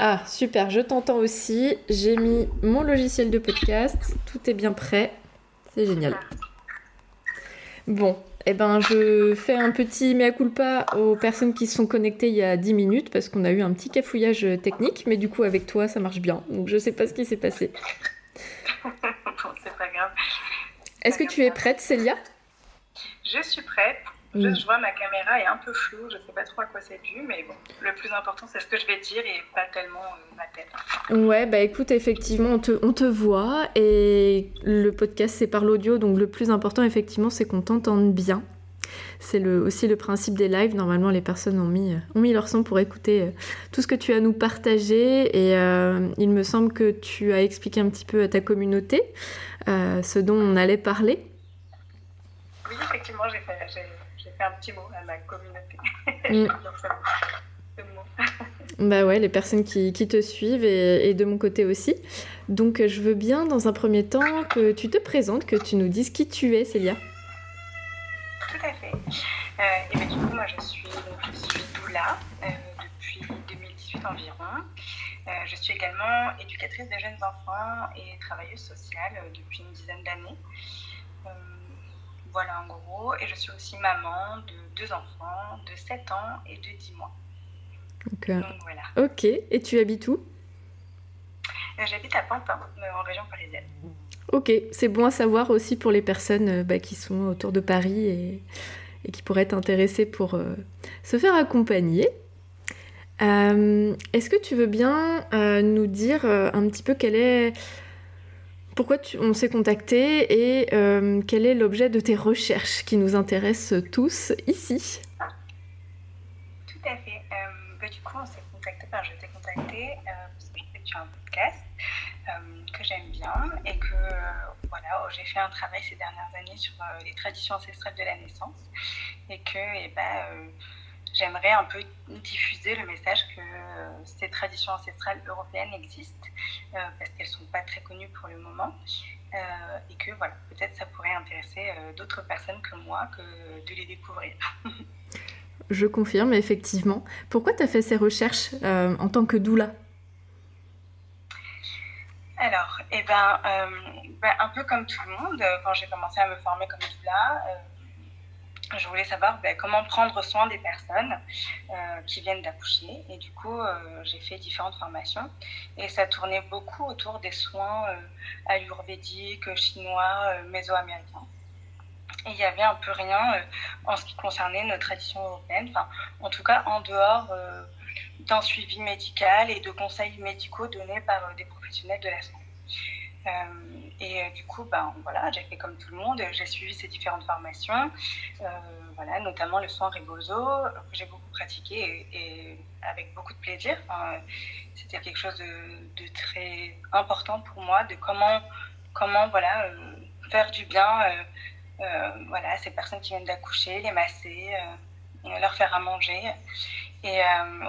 Ah super, je t'entends aussi. J'ai mis mon logiciel de podcast, tout est bien prêt. C'est génial. Bon, eh ben, je fais un petit mea culpa aux personnes qui se sont connectées il y a 10 minutes parce qu'on a eu un petit cafouillage technique, mais du coup, avec toi, ça marche bien. Donc, je sais pas ce qui s'est passé. bon, c'est pas grave. Est-ce que tu es prête, Célia? Je suis prête. Juste, je vois ma caméra est un peu floue, je sais pas trop à quoi c'est dû, mais bon, le plus important c'est ce que je vais dire et pas tellement euh, ma tête. Ouais, bah écoute, effectivement, on te, on te voit et le podcast c'est par l'audio, donc le plus important effectivement c'est qu'on t'entende bien. C'est le, aussi le principe des lives. Normalement, les personnes ont mis, ont mis leur son pour écouter euh, tout ce que tu as à nous partager. Et euh, il me semble que tu as expliqué un petit peu à ta communauté euh, ce dont on allait parler. Oui, effectivement, j'ai fait, fait un petit mot à ma communauté. Mm. bah ouais, les personnes qui, qui te suivent et, et, de mon côté aussi. Donc je veux bien dans un premier temps que tu te présentes, que tu nous dises qui tu es, Célia. Tout à fait. Euh, et bien, du coup, moi je suis, donc, je suis doula euh, depuis 2018 environ. Euh, je suis également éducatrice des jeunes enfants et travailleuse sociale depuis une dizaine d'années. Voilà en gros. Et je suis aussi maman de deux enfants de 7 ans et de 10 mois. Donc, euh, Donc voilà. Ok. Et tu habites où? Euh, J'habite à Pantin, en région parisienne. Ok, c'est bon à savoir aussi pour les personnes bah, qui sont autour de Paris et, et qui pourraient être intéressées pour euh, se faire accompagner. Euh, Est-ce que tu veux bien euh, nous dire un petit peu quelle est pourquoi tu, on s'est contacté et euh, quel est l'objet de tes recherches qui nous intéressent tous ici? Tout à fait. Euh, bah, du coup, on s'est contacté, je t'ai contacté euh, parce que tu as un podcast que j'aime bien et que voilà, j'ai fait un travail ces dernières années sur les traditions ancestrales de la naissance et que eh ben, j'aimerais un peu diffuser le message que euh, ces traditions ancestrales européennes existent euh, parce qu'elles ne sont pas très connues pour le moment euh, et que voilà, peut-être ça pourrait intéresser euh, d'autres personnes que moi que de les découvrir. Je confirme, effectivement. Pourquoi tu as fait ces recherches en tant que doula? Alors, eh ben, ben, un peu comme tout le monde, quand j'ai commencé à me former comme doula, je voulais savoir ben, comment prendre soin des personnes euh, qui viennent d'accoucher. Et du coup, euh, j'ai fait différentes formations. Et ça tournait beaucoup autour des soins euh, ayurvédiques, chinois, méso-américains. Et il n'y avait un peu rien en ce qui concernait nos traditions européennes, enfin, en tout cas en dehors d'un suivi médical et de conseils médicaux donnés par des professionnels de la santé. Euh, et euh, du coup, ben, voilà, j'ai fait comme tout le monde, j'ai suivi ces différentes formations, euh, voilà, notamment le soin Rebozo, que j'ai beaucoup pratiqué et, avec beaucoup de plaisir. C'était quelque chose de, très important pour moi, de comment, comment voilà, faire du bien voilà, à ces personnes qui viennent d'accoucher, les masser, leur faire à manger. Et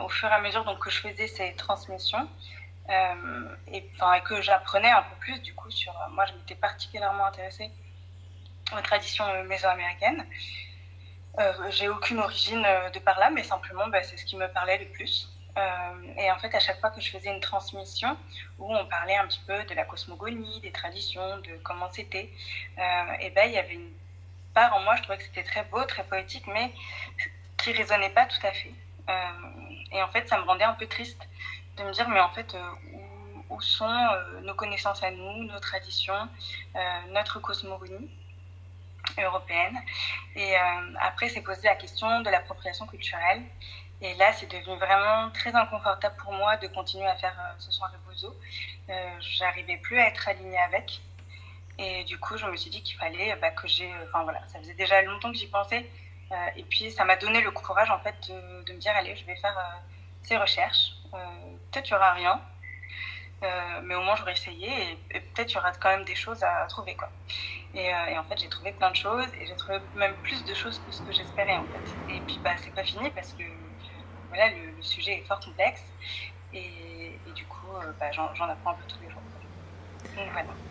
au fur et à mesure donc, que je faisais ces transmissions, et, enfin, et que j'apprenais un peu plus du coup sur moi je m'étais particulièrement intéressée aux traditions euh, mésoaméricaines. Euh, j'ai aucune origine de par là mais simplement bah, c'est ce qui me parlait le plus. Euh, et en fait à chaque fois que je faisais une transmission où on parlait un petit peu de la cosmogonie des traditions de comment c'était euh, et ben il y avait une part en moi je trouvais que c'était très beau très poétique mais qui résonnait pas tout à fait. Et en fait ça me rendait un peu triste de me dire, mais en fait, euh, où, sont euh, nos connaissances à nous, nos traditions, euh, notre cosmogonie européenne Et après, c'est posé la question de l'appropriation culturelle. Et là, c'est devenu vraiment très inconfortable pour moi de continuer à faire ce soin rebozo. Euh, J'arrivais plus à être alignée avec. Et du coup, je me suis dit qu'il fallait bah, que j'ai. Enfin voilà, ça faisait déjà longtemps que j'y pensais. Et puis, ça m'a donné le courage en fait de, de, me dire allez, je vais faire ces recherches peut-être il n'y aura rien, mais au moins j'aurais essayé et, peut-être il y aura quand même des choses à trouver. Quoi. Et, en fait, j'ai trouvé plein de choses et j'ai trouvé même plus de choses que ce que j'espérais en fait. Et puis, bah, c'est pas fini parce que voilà, le, sujet est fort complexe et, du coup, bah, j'en apprends un peu tous les jours.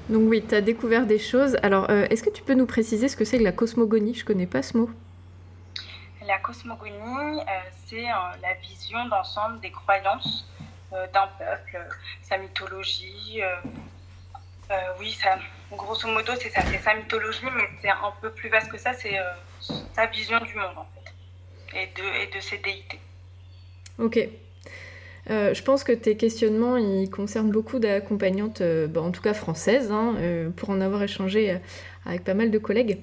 Donc oui, tu as découvert des choses. Alors, euh, est-ce que tu peux nous préciser ce que c'est que la cosmogonie? Je connais pas ce mot. La cosmogonie, euh, c'est euh, la vision d'ensemble des croyances d'un peuple, sa mythologie. oui, ça, grosso modo, c'est ça, c'est sa mythologie, mais c'est un peu plus vaste que ça, c'est sa vision du monde, en fait, et de, ses déités. Ok. Euh, je pense que tes questionnements ils concernent beaucoup d'accompagnantes, euh, bah, en tout cas françaises, hein, euh, pour en avoir échangé avec pas mal de collègues.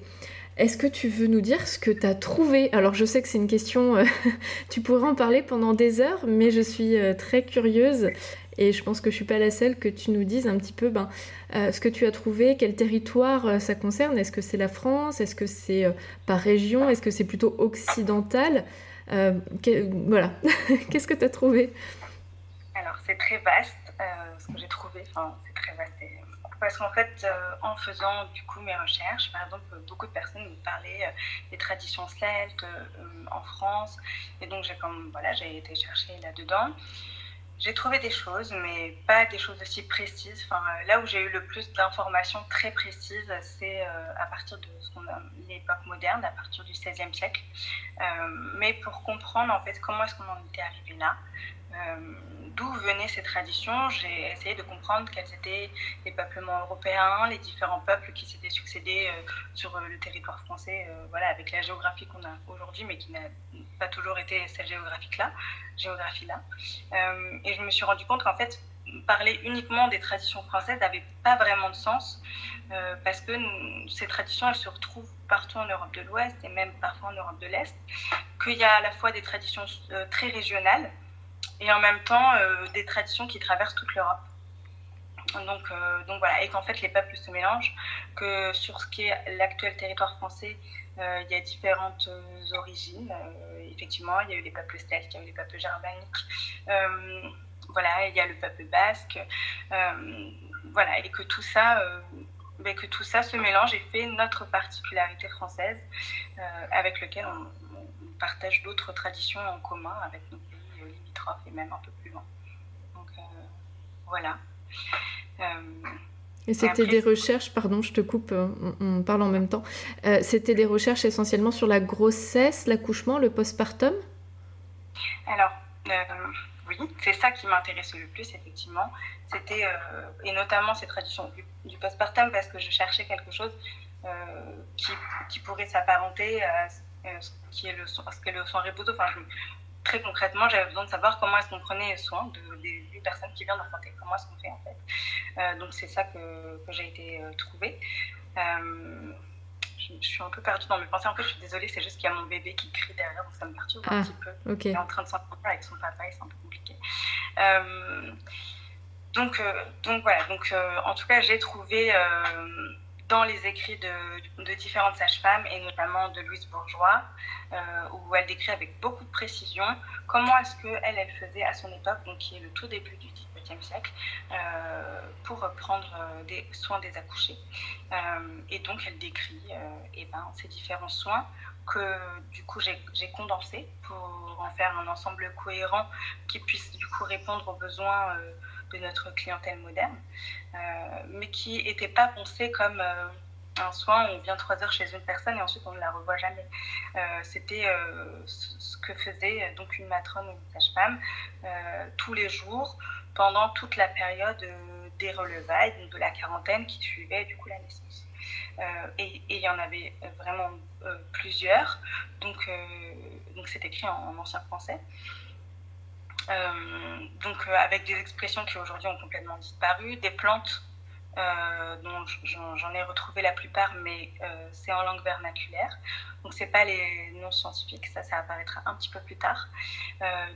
Est-ce que tu veux nous dire ce que tu as trouvé? Alors je sais que c'est une question, tu pourrais en parler pendant des heures, mais je suis très curieuse et je pense que je suis pas la seule que tu nous dises un petit peu ben, ce que tu as trouvé, quel territoire ça concerne. Est-ce que c'est la France? Est-ce que c'est par région? Est-ce que c'est plutôt occidental? Voilà, qu'est-ce que tu as trouvé c'est très vaste, euh, ce que j'ai trouvé. Enfin, c'est très vaste. Parce qu'en fait, euh, en faisant du coup mes recherches, par exemple, beaucoup de personnes me parlaient euh, des traditions celtes en France. Et donc, j'ai voilà, été chercher là-dedans. J'ai trouvé des choses, mais pas des choses aussi précises. Enfin, là où j'ai eu le plus d'informations très précises, c'est à partir de l'époque moderne, à partir du XVIe siècle. mais pour comprendre en fait comment est-ce qu'on en était arrivé là, d'où venaient ces traditions. J'ai essayé de comprendre quels étaient les peuplements européens, les différents peuples qui s'étaient succédés euh, sur euh, le territoire français, euh, voilà, avec la géographie qu'on a aujourd'hui, mais qui n'a pas toujours été cette géographie-là. Géographie -là. et je me suis rendu compte qu'en fait, parler uniquement des traditions françaises n'avait pas vraiment de sens, parce que ces traditions, elles se retrouvent partout en Europe de l'Ouest et même parfois en Europe de l'Est, qu'il y a à la fois des traditions très régionales, et en même temps euh, des traditions qui traversent toute l'Europe. Donc, euh, donc voilà, et qu'en fait les peuples se mélangent, que sur ce qui est l'actuel territoire français, euh, il y a différentes origines. effectivement, il y a eu les peuples celtes, il y a eu les peuples germaniques, voilà, il y a le peuple basque, voilà, et que tout ça, ben, que tout ça se mélange et fait notre particularité française, avec lequel on, on partage d'autres traditions en commun avec nos pays et même un peu plus loin. Donc euh, voilà. Euh, et c'était des recherches, pardon, je te coupe, euh, on, parle en même temps. c'était des recherches essentiellement sur la grossesse, l'accouchement, le postpartum? Alors, oui, c'est ça qui m'intéressait le plus, effectivement. C'était, et notamment ces traditions du, postpartum, parce que je cherchais quelque chose qui, qui, pourrait s'apparenter à ce qui est le, ce qu'est le soin riposo. Enfin, je, très concrètement, j'avais besoin de savoir comment est-ce qu'on prenait soin de, des, personnes qui viennent d'enfanter, comment est-ce qu'on fait en fait. Euh, donc c'est ça que, que j'ai été euh, trouver. Euh, je, suis un peu perdue dans mes pensées. En fait, je suis désolée, c'est juste qu'il y a mon bébé qui crie derrière, donc ça me perturbe un ah, petit peu. Il est en train de s'entendre avec son papa et c'est un peu compliqué. donc, donc voilà, donc, en tout cas, j'ai trouvé dans les écrits de, différentes sages-femmes, et notamment de Louise Bourgeois, euh, où elle décrit avec beaucoup de précision comment est-ce qu'elle, elle faisait à son époque, donc qui est le tout début du XVIIIe siècle, euh, pour prendre euh, des soins des accouchés. et donc, elle décrit et ben, ces différents soins que du coup j'ai condensé pour en faire un ensemble cohérent qui puisse du coup répondre aux besoins de notre clientèle moderne, euh, mais qui n'était pas pensé comme euh, un soin où on vient trois heures chez une personne et ensuite on ne la revoit jamais. Euh, c'était ce que faisait donc une matrone ou une sage-femme tous les jours pendant toute la période des relevailles, de la quarantaine qui suivait du coup la naissance. et il y en avait vraiment plusieurs, donc donc c'est écrit en ancien français. Euh, donc euh, avec des expressions qui aujourd'hui ont complètement disparu, des plantes euh, dont j'en ai retrouvé la plupart, mais c'est en langue vernaculaire. Donc c'est pas les noms scientifiques, ça, ça apparaîtra un petit peu plus tard.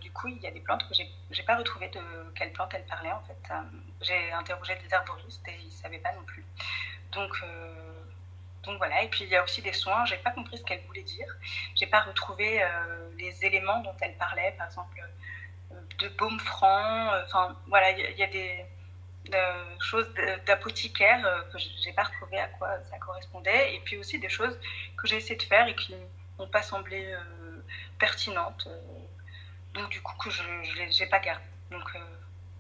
du coup, il y a des plantes que j'ai pas retrouvées de quelles plantes elles parlaient en fait. j'ai interrogé des herboristes et ils savaient pas non plus. Donc donc voilà, et puis il y a aussi des soins, j'ai pas compris ce qu'elle voulait dire. J'ai pas retrouvé les éléments dont elle parlait, par exemple de baume franc. Enfin, voilà, il y, a des choses d'apothicaire que je n'ai pas retrouvé à quoi ça correspondait. Et puis aussi des choses que j'ai essayé de faire et qui n'ont pas semblé pertinentes. donc, du coup, que je ne les ai pas gardées. Donc,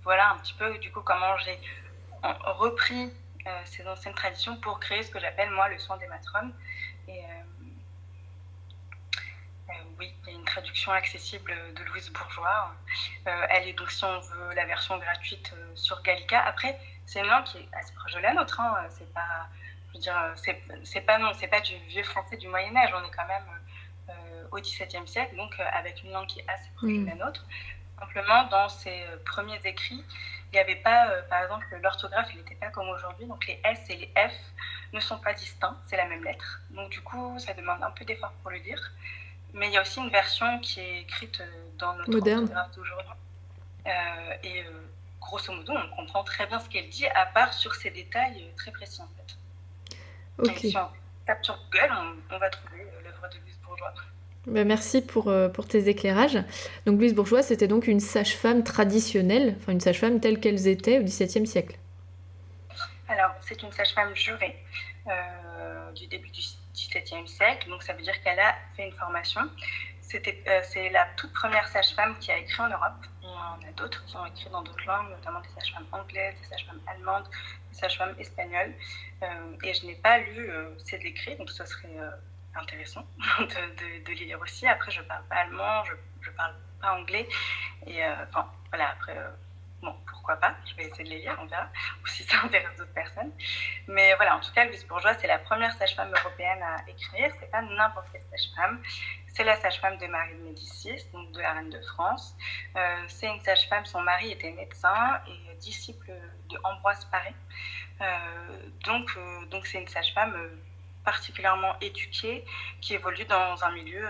voilà un petit peu, du coup, comment j'ai repris ces anciennes traditions pour créer ce que j'appelle, moi, le soin des matrones. Oui, il y a une traduction accessible de Louise Bourgeois. Euh, elle est donc, si on veut, la version gratuite euh, sur Gallica. Après, c'est une langue qui est assez proche de la nôtre. Hein. C'est pas, je veux dire, c'est pas non, c'est pas du vieux français du Moyen Âge. On est quand même euh, au XVIIe siècle, donc avec une langue qui est assez proche de mm. la nôtre. Simplement, dans ses premiers écrits, il n'y avait pas, par exemple, l'orthographe, il n'était pas comme aujourd'hui. Donc les S et les F ne sont pas distincts, c'est la même lettre. Donc du coup, ça demande un peu d'effort pour le dire. Mais il y a aussi une version qui est écrite euh, dans notre Moderne. orthographe d'aujourd'hui. Euh, et euh, grosso modo, on comprend très bien ce qu'elle dit, à part sur ces détails très précis en fait. Ok. si on tape sur Google, on, va trouver l'œuvre de Louise Bourgeois. Ben merci pour, pour tes éclairages. Donc Louise Bourgeois, c'était donc une sage-femme traditionnelle, enfin une sage-femme telle qu'elles étaient au XVIIe siècle. Alors, c'est une sage-femme jurée du début du XVIIe siècle, donc ça veut dire qu'elle a fait une formation. Euh, c'est la toute première sage-femme qui a écrit en Europe. Y en a d'autres qui ont écrit dans d'autres langues, notamment des sages-femmes anglaises, des sages-femmes allemandes, des sages-femmes espagnoles. Euh, et je n'ai pas lu euh, ces écrits, donc ce serait intéressant de, de, lire aussi. Après, je ne parle pas allemand, je ne parle pas anglais. Et enfin, voilà, après Bon, pourquoi pas, je vais essayer de les lire, on verra, ou si ça intéresse d'autres personnes. Mais voilà, en tout cas, Louise Bourgeois, c'est la première sage-femme européenne à écrire. C'est pas n'importe quelle sage-femme. C'est la sage-femme de Marie de Médicis, donc de la reine de France. Euh, c'est une sage-femme, son mari était médecin et disciple de Ambroise Paré. Euh, donc, euh, donc c'est une sage-femme particulièrement éduquée qui évolue dans un milieu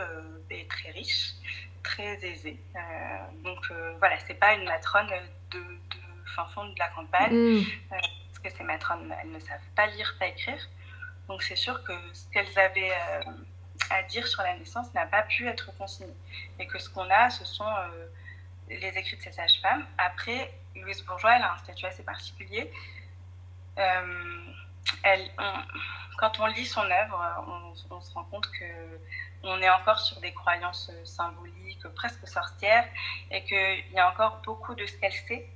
très riche très aisée. Euh, donc voilà, c'est pas une matrone de, de fin fond de la campagne, mm. euh, parce que ces matrones, elles ne savent pas lire, pas écrire. Donc c'est sûr que ce qu'elles avaient à dire sur la naissance n'a pas pu être consigné. Et que ce qu'on a, ce sont les écrits de ces sages-femmes. Après, Louise Bourgeois, elle a un statut assez particulier. elle, quand on lit son œuvre, on, on se rend compte que on est encore sur des croyances euh, symboliques, presque sorcières, et qu'il y a encore beaucoup de ce qu'elle sait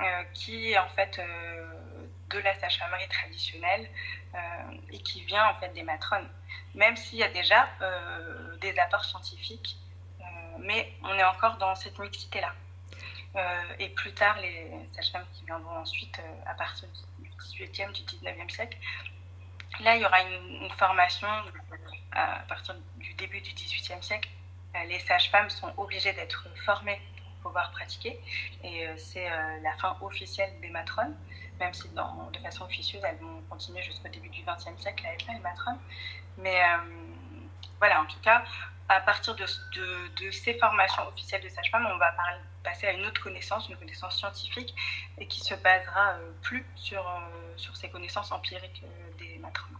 euh, qui est en fait euh, de la sage-famerie traditionnelle et qui vient en fait des matrones, même s'il y a déjà des apports scientifiques, mais on est encore dans cette mixité-là. et plus tard, les sages-femmes qui viendront ensuite à partir du 18e, du 19e siècle, là il y aura une formation à partir du début du XVIIIe siècle, euh, les sages-femmes sont obligées d'être formées pour pouvoir pratiquer. Et euh, c'est euh, la fin officielle des matrones, même si de façon officieuse, elles vont continuer jusqu'au début du XXe siècle à être les matrones. Mais voilà, en tout cas, à partir de, de, ces formations officielles de sages-femmes, on va passer à une autre connaissance, une connaissance scientifique, et qui se basera plus sur, sur ces connaissances empiriques des matrones.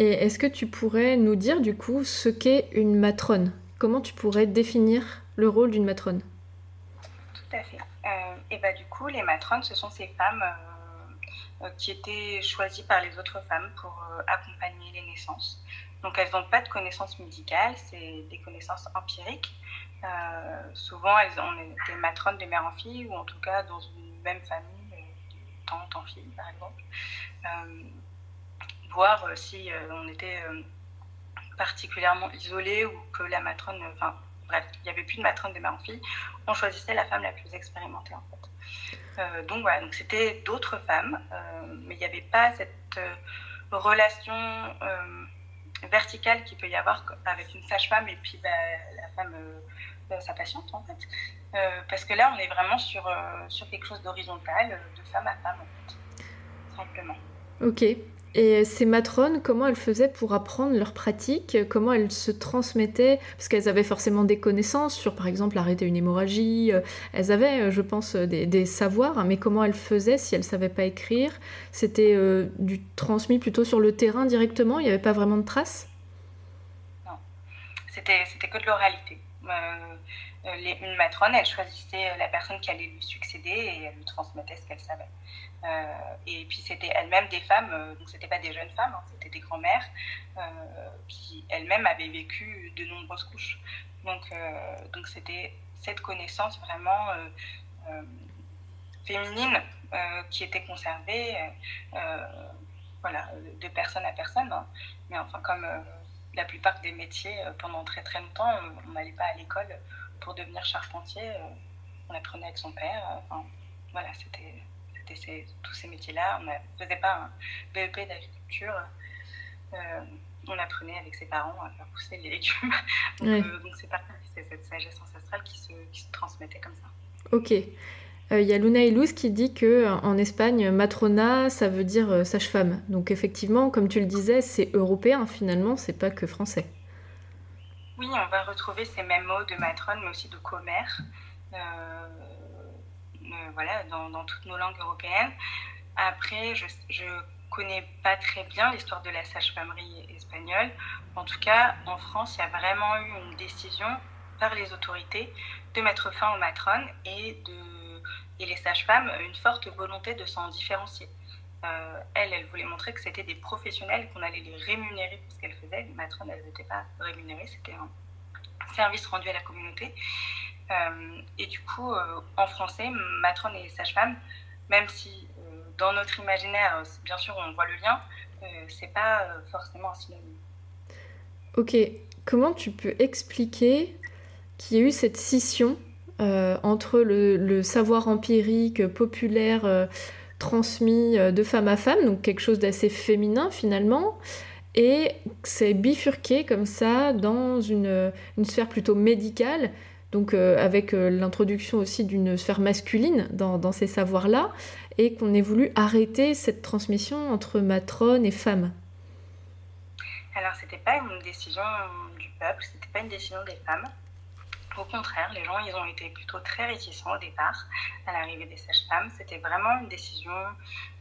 Et est-ce que tu pourrais nous dire du coup ce qu'est une matrone? Comment tu pourrais définir le rôle d'une matrone? Tout à fait. Euh, et bah, du coup, les matrones, ce sont ces femmes euh, euh, qui étaient choisies par les autres femmes pour accompagner les naissances. Donc elles n'ont pas de connaissances médicales, c'est des connaissances empiriques. souvent, elles ont été matrones de mère en fille, ou en tout cas dans une même famille, tante en fille, par exemple voir euh, si euh, on était euh, particulièrement isolé ou que la matrone, enfin bref, il n'y avait plus de matrone de mère en fille, on choisissait la femme la plus expérimentée en fait. donc voilà, donc c'était d'autres femmes, mais il n'y avait pas cette relation verticale qu'il peut y avoir avec une sage-femme et puis bah, la femme, sa patiente en fait. parce que là, on est vraiment sur, sur quelque chose d'horizontal, de femme à femme en fait, simplement. Ok. Et ces matrones, comment elles faisaient pour apprendre leurs pratiques? Comment elles se transmettaient? Parce qu'elles avaient forcément des connaissances sur, par exemple, arrêter une hémorragie. Euh, elles avaient, euh, je pense, des, savoirs, mais comment elles faisaient si elles ne savaient pas écrire? C'était euh, du transmis plutôt sur le terrain directement Il n'y avait pas vraiment de traces? Non, c'était que de l'oralité. une matrone, elle choisissait la personne qui allait lui succéder et elle lui transmettait ce qu'elle savait. Et puis c'était elles-mêmes des femmes, donc c'était pas des jeunes femmes, hein, c'était des grands-mères qui elles-mêmes avaient vécu de nombreuses couches. Donc donc c'était cette connaissance vraiment féminine qui était conservée voilà, de personne à personne. Hein. Mais enfin, comme euh, la plupart des métiers, euh, pendant très très longtemps, on n'allait pas à l'école pour devenir charpentier. Euh, on apprenait avec son père. Enfin, voilà, c'était tous ces métiers-là. On ne faisait pas un BEP d'agriculture. on apprenait avec ses parents à faire pousser les légumes. donc, c'est c'est cette sagesse ancestrale qui se, qui se transmettait comme ça. Ok. Il euh, y a Luna Iluz qui dit que en Espagne, matrona, ça veut dire euh, sage-femme. Donc effectivement, comme tu le disais, c'est européen finalement, c'est pas que français. Oui, on va retrouver ces mêmes mots de matrone, mais aussi de commère, euh, voilà, dans, toutes nos langues européennes. Après, je, ne connais pas très bien l'histoire de la sage-famerie espagnole. En tout cas, en France, il y a vraiment eu une décision par les autorités de mettre fin aux matrones et les sages-femmes une forte volonté de s'en différencier. Euh, elles, elles voulaient montrer que c'était des professionnels, qu'on allait les rémunérer pour ce qu'elles faisaient. Les matrones, elles n'étaient pas rémunérées, c'était un service rendu à la communauté. Euh, et du coup, euh, en français, matrone et sage-femme, même si dans notre imaginaire, bien sûr, on voit le lien, c'est pas forcément un synonyme. Ok, comment tu peux expliquer qu'il y a eu cette scission euh, entre le, savoir empirique populaire euh, transmis euh, de femme à femme, donc quelque chose d'assez féminin finalement, et c'est bifurqué comme ça dans une, sphère plutôt médicale, donc avec l'introduction aussi d'une sphère masculine dans, ces savoirs-là, et qu'on ait voulu arrêter cette transmission entre matrone et femme. Alors, c'était pas une décision du peuple, c'était pas une décision des femmes. Au contraire, les gens, ils ont été plutôt très réticents au départ à l'arrivée des sages-femmes. C'était vraiment une décision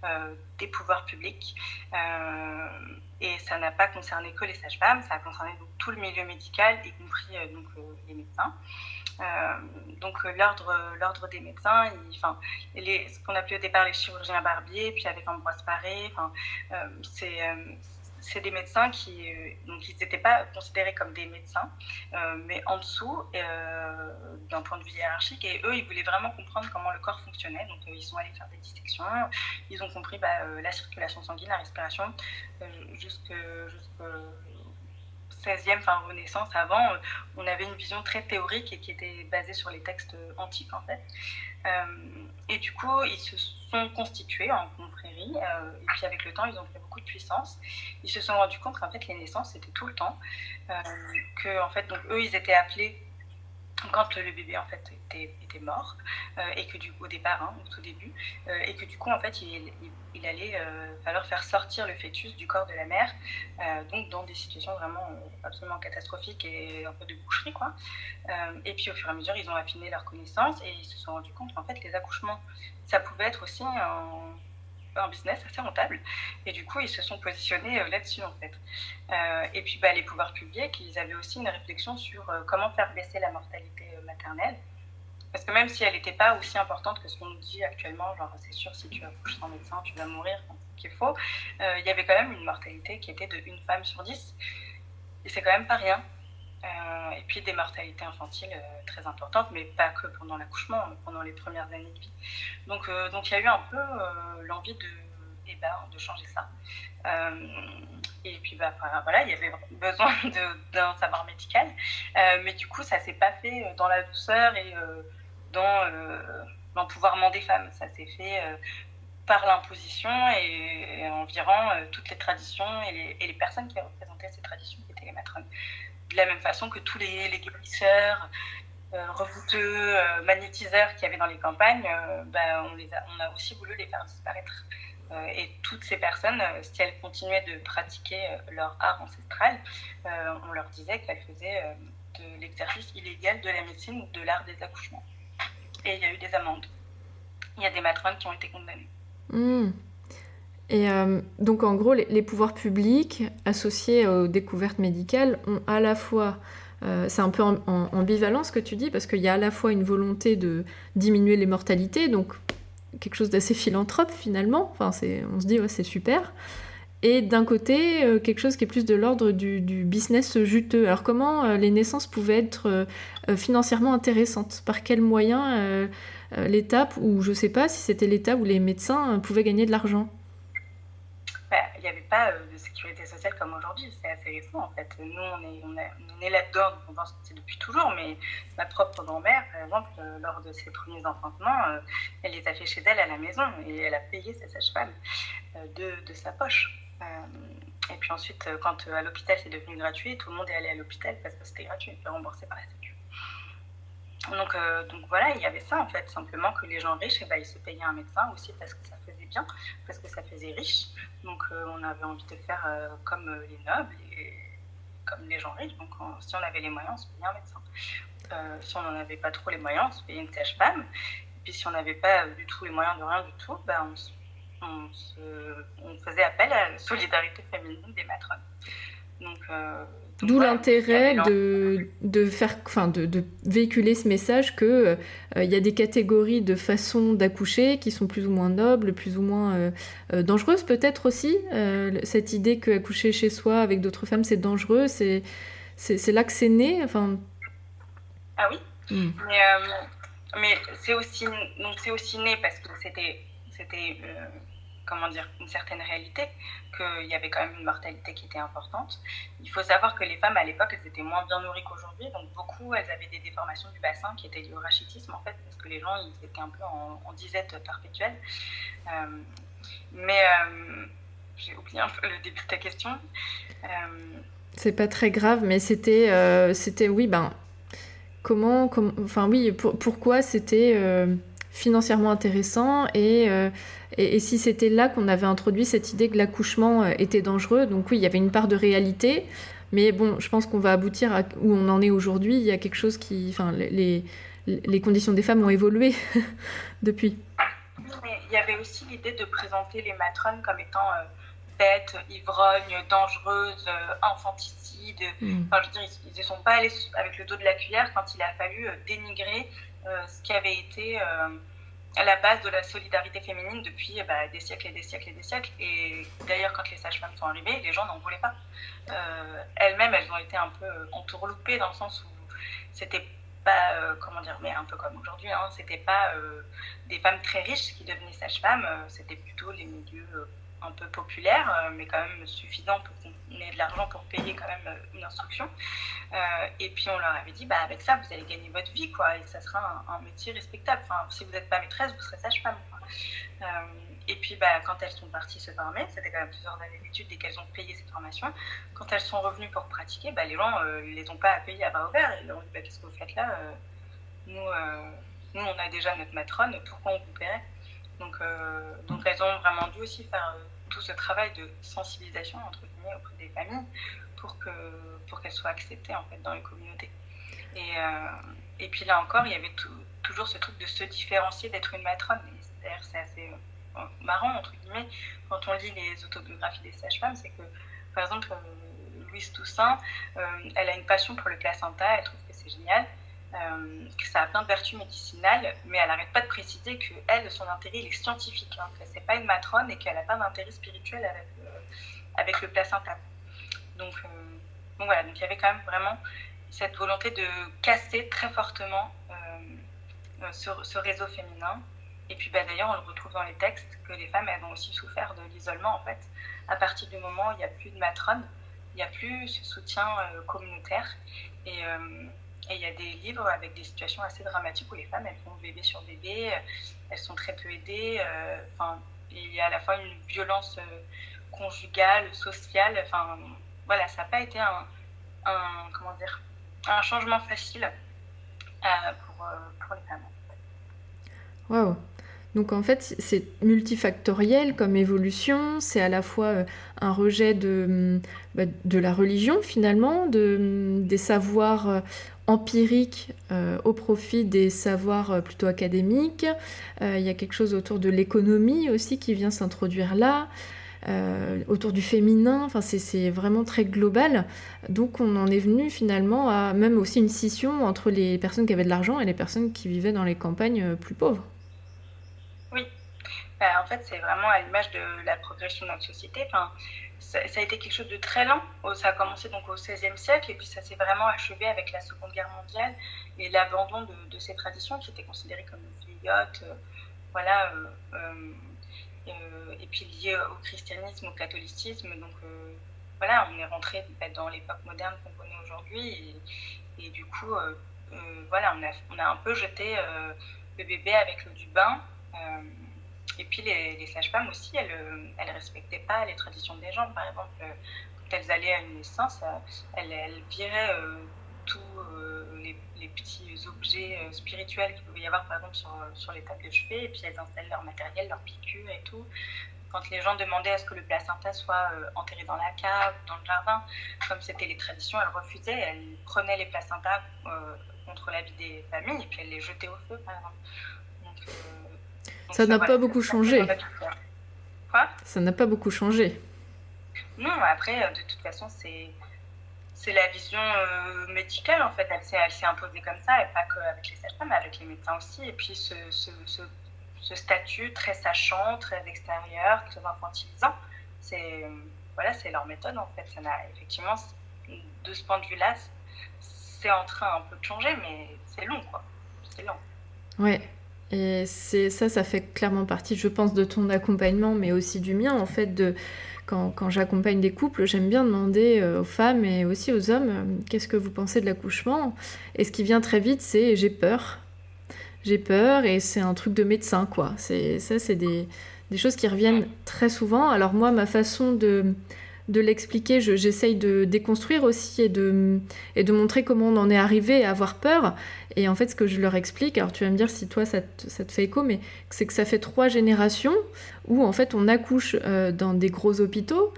euh, des pouvoirs publics. Euh, et ça n'a pas concerné que les sages-femmes, ça a concerné tout le milieu médical, y compris euh, donc, les médecins. Donc l'ordre des médecins, enfin, ce qu'on appelait au départ les chirurgiens barbiers, puis avec Ambroise Paré, enfin, c'est c'est des médecins qui euh, donc ils n'étaient pas considérés comme des médecins, euh, mais en dessous euh, d'un point de vue hiérarchique. Et eux, ils voulaient vraiment comprendre comment le corps fonctionnait. Donc ils sont allés faire des dissections. Ils ont compris bah, la circulation sanguine, la respiration, jusque, 16e, fin Renaissance, avant, on avait une vision très théorique et qui était basée sur les textes antiques en fait. et du coup, ils se sont constitués en confrérie. et puis avec le temps, ils ont pris beaucoup de puissance. Ils se sont rendus compte qu'en fait, les naissances, c'était tout le temps. que, en fait, donc, eux, ils étaient appelés quand le bébé en fait était, était mort et que du coup au départ hein, au tout début et que du coup en fait il, il allait euh, falloir faire sortir le fœtus du corps de la mère, euh, donc dans des situations vraiment euh, absolument catastrophiques et un peu de boucherie. Quoi. et puis au fur et à mesure, ils ont affiné leurs connaissances et ils se sont rendus compte qu'en fait, les accouchements, ça pouvait être aussi un, business assez rentable. Et du coup, ils se sont positionnés là-dessus, en fait. et puis, bah, les pouvoirs publics, ils avaient aussi une réflexion sur comment faire baisser la mortalité maternelle. Parce que même si elle n'était pas aussi importante que ce qu'on nous dit actuellement, genre c'est sûr, si tu accouches sans médecin, tu vas mourir, ce qui est euh, il y avait quand même une mortalité qui était de une femme sur dix. Et c'est quand même pas rien. Euh, et puis des mortalités infantiles euh, très importantes, mais pas que pendant l'accouchement, pendant les premières années de vie. Donc donc il y a eu un peu l'envie de, eh ben, de changer ça. et puis bah, voilà, il y avait besoin d'un savoir médical, mais du coup ça s'est pas fait dans la douceur et dans euh, l'empouvoirment des femmes. Ça s'est fait euh, par l'imposition et, environ euh, toutes les traditions et les, personnes qui représentaient ces traditions, qui étaient les matrones. De la même façon que tous les, les guérisseurs, revouteux, magnétiseurs qu'il y avait dans les campagnes, bah, on, les a, on a aussi voulu les faire disparaître. et toutes ces personnes, si elles continuaient de pratiquer leur art ancestral, on leur disait qu'elles faisaient de l'exercice illégal de la médecine ou de l'art des accouchements et il y a eu des amendes. Il y a des matrones qui ont été condamnées. Hmm. Et euh, donc en gros, les, pouvoirs publics associés aux découvertes médicales ont à la fois c'est un peu ambivalent ce que tu dis, parce qu'il y a à la fois une volonté de diminuer les mortalités, donc quelque chose d'assez philanthrope finalement, enfin, on se dit ouais, c'est super, et d'un côté, euh, quelque chose qui est plus de l'ordre du, business juteux. Alors comment euh, les naissances pouvaient être euh, financièrement intéressantes? Par quels moyens l'étape, ou je sais pas si c'était l'état où les médecins pouvaient gagner de l'argent? Il n'y avait pas de sécurité sociale comme aujourd'hui, c'est assez récent en fait. Nous, on est, on est, là-dedans, on pense que c'est depuis toujours, mais ma propre grand-mère, par exemple, lors de ses premiers enfantements, elle les a fait chez elle à la maison et elle a payé sa sage-femme de, de sa poche. Euh, et puis ensuite, euh, quand euh, à l'hôpital c'est devenu gratuit, tout le monde est allé à l'hôpital parce que c'était gratuit, remboursé par la Sécu. Donc, donc voilà, il y avait ça en fait, simplement que les gens riches, et eh ben, ils se payaient un médecin aussi parce que ça parce que ça faisait riche. Donc on avait envie de faire comme les nobles et comme les gens riches. Donc si on avait les moyens, on se payait un médecin. si on n'en avait pas trop les moyens, on se payait une sage-femme. Et puis si on n'avait pas du tout les moyens de rien du tout, ben, on on, faisait appel à la solidarité féminine des matrones. Euh, D'où l'intérêt de, faire, enfin, de, véhiculer ce message que euh, il y a des catégories de façons d'accoucher qui sont plus ou moins nobles, plus ou moins euh, dangereuses, peut-être aussi. cette idée que accoucher chez soi avec d'autres femmes c'est dangereux, c'est c'est là que c'est né. Enfin. Ah oui. Hmm. Mais, c'est aussi donc c'est aussi né parce que c'était c'était comment dire, une certaine réalité, qu'il y avait quand même une mortalité qui était importante. Il faut savoir que les femmes à l'époque, elles étaient moins bien nourries qu'aujourd'hui, donc beaucoup, elles avaient des déformations du bassin qui étaient liées au rachitisme en fait, parce que les gens, ils étaient un peu en, disette perpétuelle. Euh, mais euh, j'ai oublié le début de ta question. Euh, C'est pas très grave, mais c'était, c'était oui, ben, comment, enfin oui, pourquoi c'était financièrement intéressant euh, et, et, si c'était là qu'on avait introduit cette idée que l'accouchement euh, était dangereux, donc oui, il y avait une part de réalité, mais bon, je pense qu'on va aboutir à où on en est aujourd'hui. Il y a quelque chose qui, enfin, les, les conditions des femmes ont évolué depuis. il y avait aussi l'idée de présenter les matrones comme étant euh, bêtes, ivrognes, dangereuses, infanticides. Mm. Enfin, je veux dire, ils ne sont pas allés avec le dos de la cuillère quand il a fallu dénigrer ce qui avait été la base de la solidarité féminine depuis bah, des siècles et des siècles et des siècles. Et d'ailleurs, quand les sages-femmes sont arrivées, les gens n'en voulaient pas. Euh, elles-mêmes, elles ont été un peu entourloupées dans le sens où c'était pas, euh, comment dire, mais un peu comme aujourd'hui, hein, c'était pas euh, des femmes très riches qui devenaient sages-femmes, c'était plutôt les milieux un peu populaire, euh, mais quand même suffisant pour qu'on ait de l'argent pour payer quand même euh, une instruction. Euh, et puis on leur avait dit, bah, avec ça, vous allez gagner votre vie, quoi, et ça sera un, métier respectable. Enfin, si vous n'êtes pas maîtresse, vous serez sage-femme. et puis bah, quand elles sont parties se former, c'était quand même plusieurs années d'études et qu'elles ont payé cette formation, quand elles sont revenues pour pratiquer, bah, les gens ne les ont pas à payer à bas ouvert. Ils leur ont dit, bah, qu'est-ce que vous faites là nous, nous, on a déjà notre matrone, pourquoi on vous paierait? Donc, euh, donc elles ont vraiment dû aussi faire euh, tout ce travail de sensibilisation entre guillemets auprès des familles pour que pour qu'elles soient acceptées en fait dans les communautés. Et, euh, et puis là encore, il y avait toujours ce truc de se différencier d'être une matrone. D'ailleurs, c'est assez marrant entre guillemets quand on lit les autobiographies des sages-femmes, c'est que par exemple Louise Toussaint, elle a une passion pour le placenta, elle trouve que c'est génial. Euh, que ça a plein de vertus médicinales, mais elle n'arrête pas de préciser que elle, son intérêt, il est scientifique, hein, que c'est pas une matrone et qu'elle n'a pas d'intérêt spirituel avec, avec le placenta. Donc, euh, donc, voilà, donc il y avait quand même vraiment cette volonté de casser très fortement euh, ce, réseau féminin. Et puis bah, d'ailleurs, on le retrouve dans les textes que les femmes elles ont aussi souffert de l'isolement en fait. À partir du moment où il n'y a plus de matrone, il n'y a plus ce soutien communautaire. Et, et il y a des livres avec des situations assez dramatiques où les femmes, elles font bébé sur bébé, euh, elles sont très peu aidées. Euh, enfin, il y a à la fois une violence euh, conjugale, sociale. Enfin, voilà, ça n'a pas été un, comment dire, un changement facile pour, pour, les femmes. Waouh donc en fait, c'est multifactoriel comme évolution, c'est à la fois un rejet de, bah, de la religion finalement, de, des savoirs empirique euh, au profit des savoirs euh, plutôt académiques. Euh, il y a quelque chose autour de l'économie aussi qui vient s'introduire là. autour du féminin. Enfin, c'est vraiment très global. Donc, on en est venu finalement à même aussi une scission entre les personnes qui avaient de l'argent et les personnes qui vivaient dans les campagnes plus pauvres. Oui. Bah, en fait, c'est vraiment à l'image de la progression de notre société. Ça, a été quelque chose de très lent. Ça a commencé donc au XVIe siècle et puis ça s'est vraiment achevé avec la Seconde Guerre mondiale et l'abandon de, ces traditions qui étaient considérées comme vieillottes. Euh, voilà. Euh, et puis lié au christianisme, au catholicisme. Donc euh, voilà, on est rentré dans l'époque moderne qu'on connaît aujourd'hui. Et, du coup, euh, voilà, on a, on a un peu jeté le bébé avec l'eau du bain. Et puis les, sages-femmes aussi, elles ne respectaient pas les traditions des gens. Par exemple, quand elles allaient à une naissance, elles, elles viraient tous les, les, petits objets spirituels qu'il pouvait y avoir, par exemple, sur, sur les tables de chevet, et puis elles installent leur matériel, leur piqûre et tout quand les gens demandaient à ce que le placenta soit euh, enterré dans la cave, dans le jardin, comme c'était les traditions, elles refusaient. Elles prenaient les placentas euh, contre l'avis des familles et puis elles les jetaient au feu, par exemple. Euh, ça n'a pas beaucoup changé. Quoi Ça n'a pas beaucoup changé. Non, après, de toute façon, c'est c'est la vision médicale en fait. Elle s'est imposée comme ça, et pas qu'avec les sages-femmes, mais avec les médecins aussi. Et puis ce, ce, ce ce statut très sachant, très extérieur, très infantilisant. C'est voilà, c'est leur méthode en fait. Ça n'a effectivement de ce point de vue-là, c'est en train un peu de changer, mais c'est long quoi. C'est long. Ouais. Et c'est ça, ça fait clairement partie, je pense, de ton accompagnement, mais aussi du mien en fait. De quand, quand j'accompagne des couples, j'aime bien demander euh, aux femmes et aussi aux hommes euh, qu'est-ce que vous pensez de l'accouchement? Et ce qui vient très vite, c'est j'ai peur j'ai peur et c'est un truc de médecin, quoi. C'est, ça, c'est des, des, choses qui reviennent très souvent. Alors moi, ma façon de, de l'expliquer, j'essaye de déconstruire aussi et de, et montrer comment on en est arrivé à avoir peur. Et en fait, ce que je leur explique, alors tu vas me dire si toi ça te, fait écho, mais c'est que ça fait trois générations où en fait on accouche euh, dans des gros hôpitaux.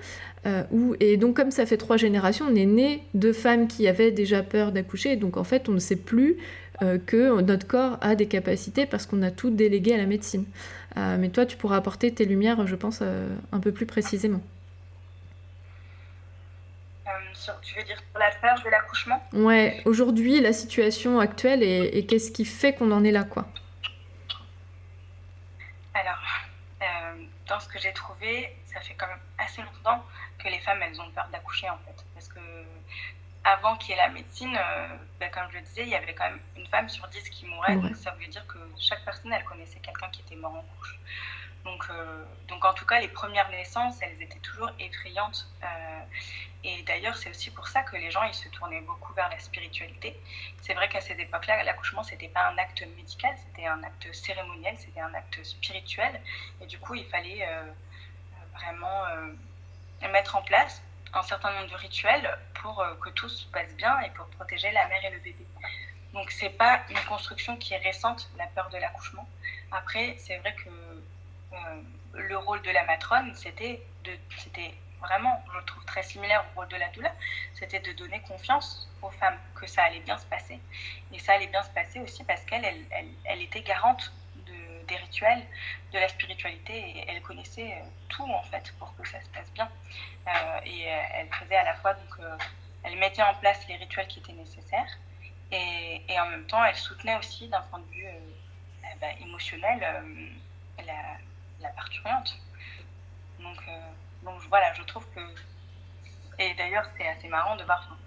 Euh, où, et donc comme ça fait trois générations, on est né de femmes qui avaient déjà peur d'accoucher, donc en fait on ne sait plus euh, que notre corps a des capacités parce qu'on a tout délégué à la médecine. Mais toi, tu pourras apporter tes lumières, je pense, un peu plus précisément. Tu veux dire pour la peur de l'accouchement Ouais, aujourd'hui, la situation actuelle et, qu'est-ce qui fait qu'on en est là, quoi Alors, dans ce que j'ai trouvé, ça fait quand même assez longtemps que les femmes, elles ont peur d'accoucher, en fait. Parce que avant qu'il y ait la médecine, euh, ben, comme je le disais, il y avait quand même une femme sur dix qui mourait. Donc ça voulait dire que chaque personne, elle connaissait quelqu'un qui était mort en couche. Donc, euh, donc en tout cas, les premières naissances, elles étaient toujours effrayantes. Euh, et d'ailleurs, c'est aussi pour ça que les gens, ils se tournaient beaucoup vers la spiritualité. C'est vrai qu'à cette époque-là, l'accouchement, c'était pas un acte médical, c'était un acte cérémoniel, c'était un acte spirituel. Et du coup, il fallait vraiment mettre en place un certain nombre de rituels pour euh, que tout se passe bien et pour protéger la mère et le bébé. Donc c'est pas une construction qui est récente, la peur de l'accouchement. Après, c'est vrai que euh, le rôle de la matrone, c'était de, c'était vraiment, je le trouve très similaire au rôle de la doula, c'était de donner confiance aux femmes que ça allait bien se passer. Et ça allait bien se passer aussi parce qu'elle, elle, elle était garante des rituels, de la spiritualité, et elle connaissait euh, tout en fait pour que ça se passe bien. Euh, et euh, elle faisait à la fois, donc, elle mettait en place les rituels qui étaient nécessaires, et, et en même temps, elle soutenait aussi d'un point de vue bah, émotionnel la, la parturiente. Donc, donc voilà, je trouve que. Et d'ailleurs, c'est assez marrant de voir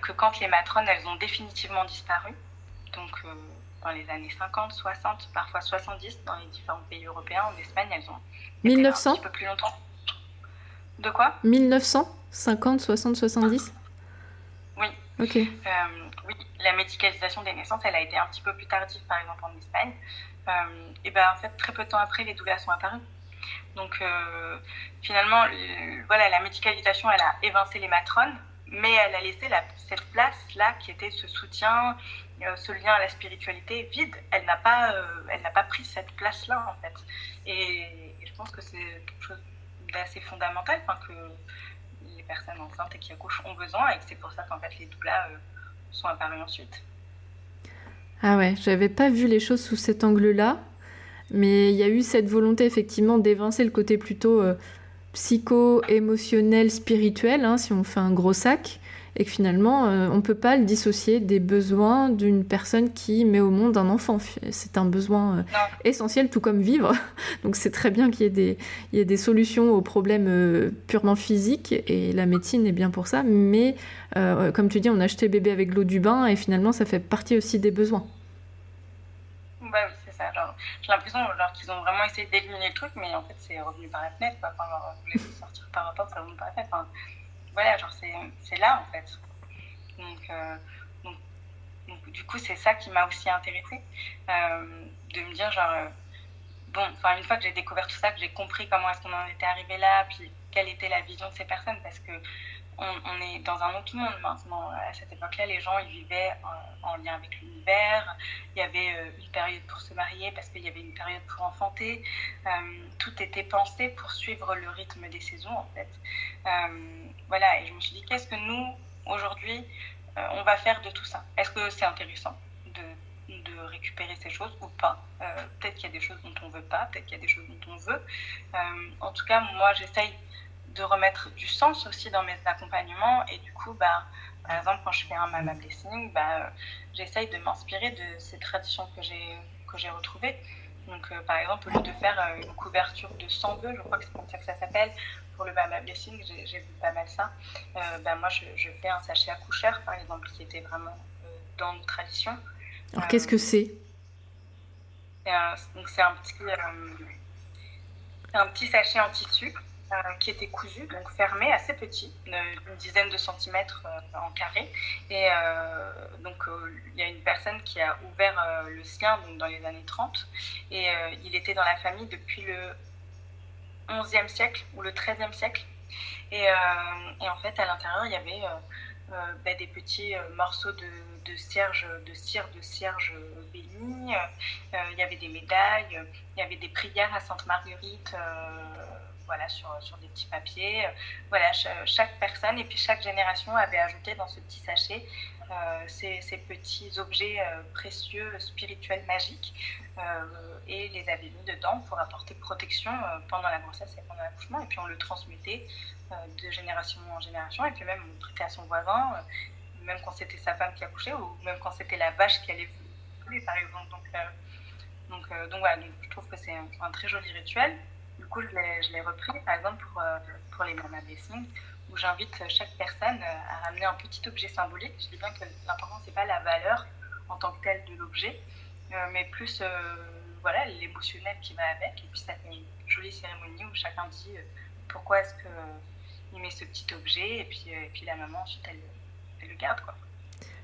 que quand les matrones, elles ont définitivement disparu, donc dans les années 50, 60, parfois 70 dans les différents pays européens. En Espagne, elles ont 1900 un petit peu plus longtemps. De quoi? 1900 50, 60, 70 Oui. Ok. Euh, oui, la médicalisation des naissances, elle a été un petit peu plus tardive, par exemple, en Espagne. Euh, et ben en fait, très peu de temps après, les doulas sont apparues. Donc, euh, finalement, voilà, la médicalisation, elle a évincé les matrones, mais elle a laissé la, cette place-là qui était ce soutien, euh, ce lien à la spiritualité vide. Elle n'a pas, elle n'a pas pris cette place-là en fait. Et, je pense que c'est quelque chose d'assez fondamental, que les personnes enceintes et qui accouchent ont besoin, et c'est pour ça qu'en fait les doulas sont apparus ensuite. Ah ouais, j'avais pas vu les choses sous cet angle-là, mais il y a eu cette volonté effectivement d'évincer le côté plutôt psycho-émotionnel, spirituel, hein, si on fait un gros sac, et que finalement, euh, on ne peut pas le dissocier des besoins d'une personne qui met au monde un enfant. C'est un besoin euh, essentiel, tout comme vivre. Donc c'est très bien qu'il y, y, ait des solutions aux problèmes euh, purement physiques, et la médecine est bien pour ça, mais comme tu dis, on a acheté bébé avec l'eau du bain, et finalement, ça fait partie aussi des besoins. Bah oui, c'est ça. J'ai l'impression qu'ils ont vraiment essayé d'éliminer le truc, mais en fait, c'est revenu par la fenêtre. Quoi. Enfin, genre, sortir par rapport, c'est revenu par la fenêtre. Enfin, voilà, genre c'est là en fait. Euh, donc, donc, du coup, c'est ça qui m'a aussi intéressée, euh, de me dire genre, euh, bon, enfin une fois que j'ai découvert tout ça, que j'ai compris comment est-ce qu'on en était arrivé là, puis quelle était la vision de ces personnes, parce que on, est dans un autre monde maintenant. À cette époque-là, les gens ils vivaient en, lien avec l'univers. Il y avait une période pour se marier parce qu'il y avait une période pour enfanter. Tout était pensé pour suivre le rythme des saisons, en fait. Euh, voilà, et je me suis dit, qu'est-ce que nous, aujourd'hui, on va faire de tout ça? Est-ce que c'est intéressant de, récupérer ces choses ou pas? Peut-être qu'il y a des choses dont on veut pas, peut-être qu'il y a des choses dont on veut. en tout cas, moi, j'essaye de remettre du sens aussi dans mes accompagnements. Et du coup, bah, par exemple, quand je fais un mama blessing, bah, j'essaye de m'inspirer de ces traditions que j'ai, retrouvées. Donc, euh, par exemple, au lieu de faire euh, une couverture de 102, je crois que c'est comme ça que ça s'appelle, pour le mama blessing, j'ai, vu pas mal ça. Euh, bah, moi, je, je, fais un sachet accoucheur, par exemple, qui était vraiment dans nos traditions. Alors, qu'est-ce que c'est? c'est un, donc, c'est un petit, un petit sachet en tissu euh, qui était cousu, donc fermé, assez petit, une, dizaine de centimètres euh, en carré. Et euh, donc, il y a une personne qui a ouvert le sien donc, dans les années 30. Et il était dans la famille depuis le 11e siècle ou le 13e siècle. Et, et en fait, à l'intérieur, il y avait ben, des petits morceaux de, de cierge, de cire de cierge béni. il y avait des médailles. Il y avait des prières à Sainte Marguerite voilà, sur, sur des petits papiers. Voilà, chaque personne et puis chaque génération avait ajouté dans ce petit sachet euh, ces, petits objets euh, précieux, spirituels, magiques, euh, et les avait mis dedans pour apporter protection pendant la grossesse et pendant l'accouchement. Et puis on le transmettait de génération en génération, et puis même on prêtait à son voisin, même quand c'était sa femme qui accouchait, ou même quand c'était la vache qui allait lui, par exemple. Donc, donc, donc voilà, je trouve que c'est un très joli rituel. Coup, je l'ai repris, par exemple, pour, euh, les Mama Blessing, où j'invite chaque personne euh, à ramener un petit objet symbolique. Je dis bien que l'important, c'est pas la valeur en tant que telle de l'objet, euh, mais plus voilà l'émotionnel qui va avec. Et puis, ça fait une jolie cérémonie où chacun dit pourquoi est-ce qu'il met ce petit objet, et puis, la maman, ensuite, elle, le garde.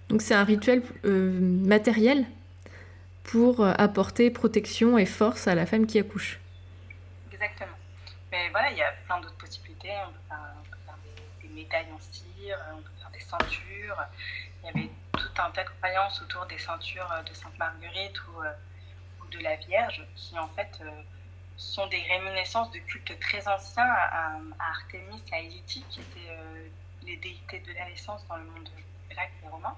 Donc, c'est un rituel matériel pour apporter protection et force à la femme qui accouche. Exactement. Mais voilà, il y a plein d'autres possibilités. On peut faire, des, médailles en cire, on peut faire des ceintures. Il y avait tout un tas de croyances autour des ceintures de Sainte Marguerite ou, euh, de la Vierge, qui en fait euh, sont des réminiscences de cultes très anciens à, Artémis, à Élyti, qui étaient euh, les déités de la naissance dans le monde grec et romain,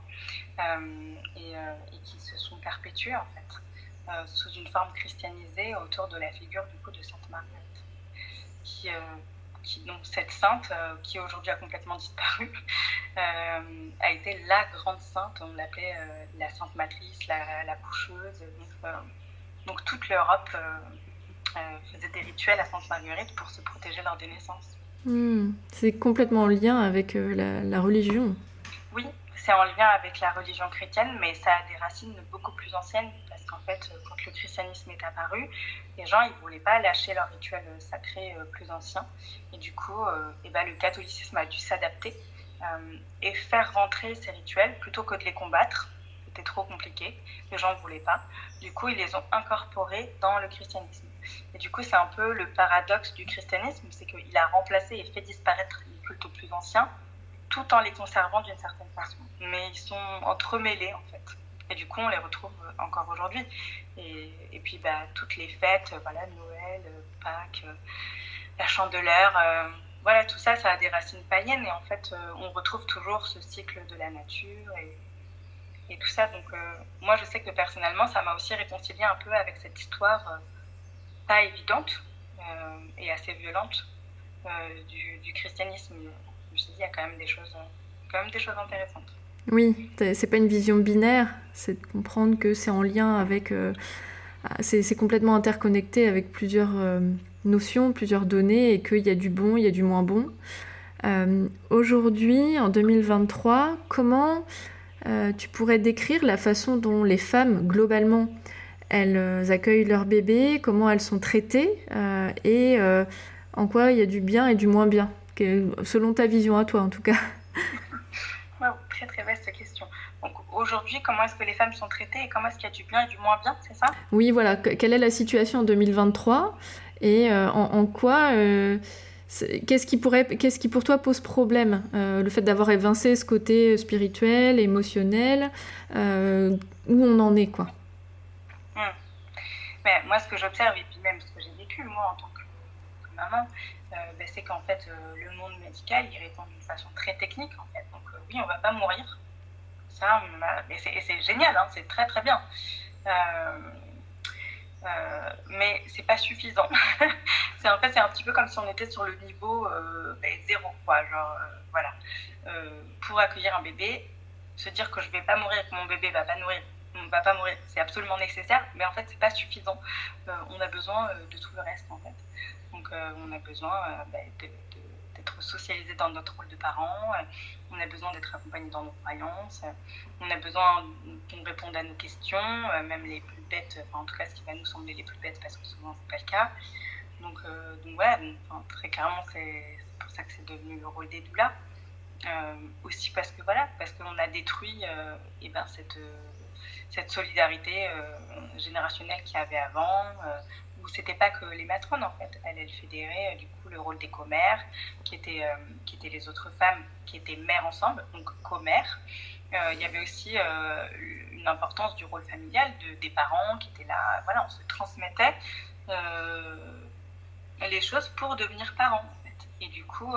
et, et, qui se sont perpétuées en fait. Euh, sous une forme christianisée autour de la figure du coup de Sainte Marguerite, qui, euh, qui donc cette sainte euh, qui aujourd'hui a complètement disparu a été la grande sainte, on l'appelait la Sainte Matrice, la, la coucheuse, donc, donc toute l'Europe faisait des rituels à Sainte Marguerite pour se protéger lors des naissances. Hmm. c'est complètement en lien avec la, la religion. Oui, c'est en lien avec la religion chrétienne, mais ça a des racines beaucoup plus anciennes parce qu'en fait, quand le christianisme est apparu, les gens ils voulaient pas lâcher leurs rituels sacrés euh, plus anciens, et du coup, et euh, eh ben, le catholicisme a dû s'adapter euh, et faire rentrer ces rituels plutôt que de les combattre. C'était trop compliqué, les gens ne voulaient pas. Du coup, ils les ont incorporés dans le christianisme. Et du coup, c'est un peu le paradoxe du christianisme, c'est qu'il a remplacé et fait disparaître les cultes plus anciens tout en les conservant d'une certaine façon. Mais ils sont entremêlés en fait. Et du coup, on les retrouve encore aujourd'hui. Et, puis, bah, toutes les fêtes, voilà, Noël, Pâques, la chandeleur, euh, voilà, tout ça, ça a des racines païennes. Et en fait, euh, on retrouve toujours ce cycle de la nature et, tout ça. Donc, euh, moi, je sais que personnellement, ça m'a aussi réconcilié un peu avec cette histoire pas évidente et assez violente du, christianisme, il y a quand même des choses, intéressantes. Oui, c'est pas une vision binaire, c'est de comprendre que c'est en lien avec. c'est complètement interconnecté avec plusieurs notions, plusieurs données et qu'il y a du bon, il y a du moins bon. Euh, aujourd'hui, en 2023, comment euh, tu pourrais décrire la façon dont les femmes, globalement, elles euh, accueillent leurs bébés, comment elles sont traitées et en quoi il y a du bien et du moins bien, selon ta vision à toi en tout cas Très très vaste question. Donc aujourd'hui, comment est-ce que les femmes sont traitées et comment est-ce qu'il y a du bien et du moins bien, c'est ça? Oui, voilà. Quelle est la situation en 2023 et en, quoi Qu'est-ce qui, pourrait, qu'est-ce qui pour toi pose problème? Euh, Le fait d'avoir évincé ce côté spirituel, émotionnel, euh, où on en est quoi? Hmm. ben, Moi, ce que j'observe, et puis même ce que j'ai vécu moi en tant que, maman, euh, ben, c'est qu'en fait, le monde médical, il répond d'une façon très technique en fait. Donc oui, on va pas mourir. Ça, et c'est, génial, hein, c'est très très bien. Euh, mais c'est pas suffisant. c'est en fait c'est un petit peu comme si on était sur le niveau euh, ben, zéro quoi. Genre euh, voilà, pour accueillir un bébé, se dire que je vais pas mourir, que mon bébé va pas va pas mourir, c'est absolument nécessaire, mais en fait c'est pas suffisant. on a besoin de tout le reste en fait. Donc on a besoin ben, de d'être socialisé dans notre rôle de parents, on a besoin d'être accompagné dans nos croyances, on a besoin qu'on réponde à nos questions, euh, même les plus bêtes, en tout cas ce qui va nous sembler les plus bêtes parce que souvent c'est pas le cas. Donc, euh, ouais, très clairement c'est pour ça que c'est devenu le rôle des doulas. Euh, aussi parce que voilà, parce qu'on a détruit et ben, cette, cette solidarité générationnelle qu'il y avait avant, c'était pas que les matrones en fait, elles, elles fédéraient du coup le rôle des commères, qui étaient, euh, qui étaient les autres femmes qui étaient mères ensemble, donc commères. Euh, il y avait aussi euh, une importance du rôle familial de, des parents qui étaient là, voilà, on se transmettait les choses pour devenir parents en fait. Et du coup,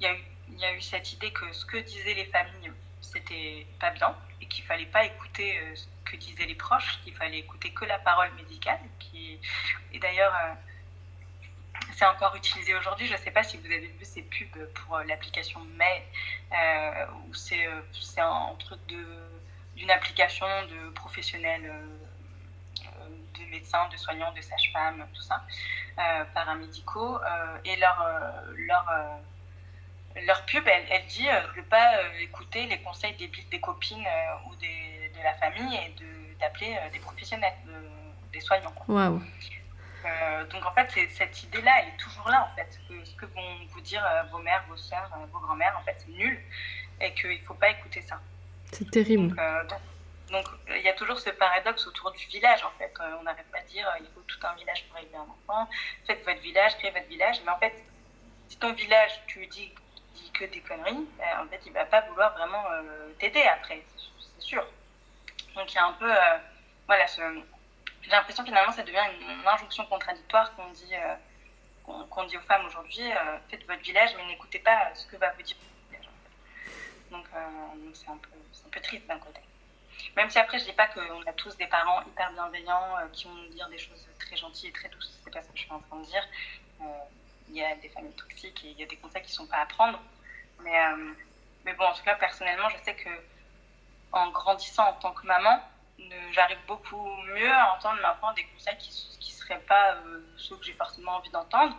il y, a eu, y a eu cette idée que ce que disaient les familles, c'était pas bien et qu'il fallait pas écouter que disaient les proches, qu'il fallait écouter que la parole médicale. Qui... Et d'ailleurs, euh, c'est encore utilisé aujourd'hui. Je ne sais pas si vous avez vu ces pubs pour euh, l'application May, euh, où c'est un truc d'une application de professionnels, de médecins, de soignants, de sages-femmes, tout ça, paramédicaux. et leur, leur leur pub, elle, dit ne pas écouter les conseils des copines ou des, la famille et d'appeler euh, des professionnels, des soignants. Euh, donc en fait, cette idée-là, elle est toujours là en fait. Que ce que vont vous dire euh, vos mères, vos soeurs, vos grands-mères, en fait, c'est nul et qu'il ne faut pas écouter ça. C'est terrible. Donc, il y a toujours ce paradoxe autour du village en fait. on n'arrête pas de dire il faut tout un village pour élever un enfant. Faites votre village, créez votre village. Mais en fait, si ton village, tu lui dis, dis que des conneries, en fait, il va pas vouloir vraiment t'aider après, c'est sûr. Donc il y a un peu, euh, voilà, j'ai l'impression finalement ça devient une, injonction contradictoire qu'on dit, euh, qu'on dit aux femmes aujourd'hui, euh, faites votre village mais n'écoutez pas ce que va vous dire le village. Donc c'est un, peu, un peu triste d'un côté. Même si après je dis pas qu'on a tous des parents hyper bienveillants qui vont nous dire des choses très gentilles et très douces, c'est pas ce que je suis en train de dire. Il y a des familles toxiques et il y a des conseils qui sont pas à prendre. Mais, mais bon, en tout cas, personnellement, je sais que en grandissant en tant que maman, j'arrive beaucoup mieux à entendre maintenant des conseils qui ne seraient pas euh, ceux que j'ai forcément envie d'entendre.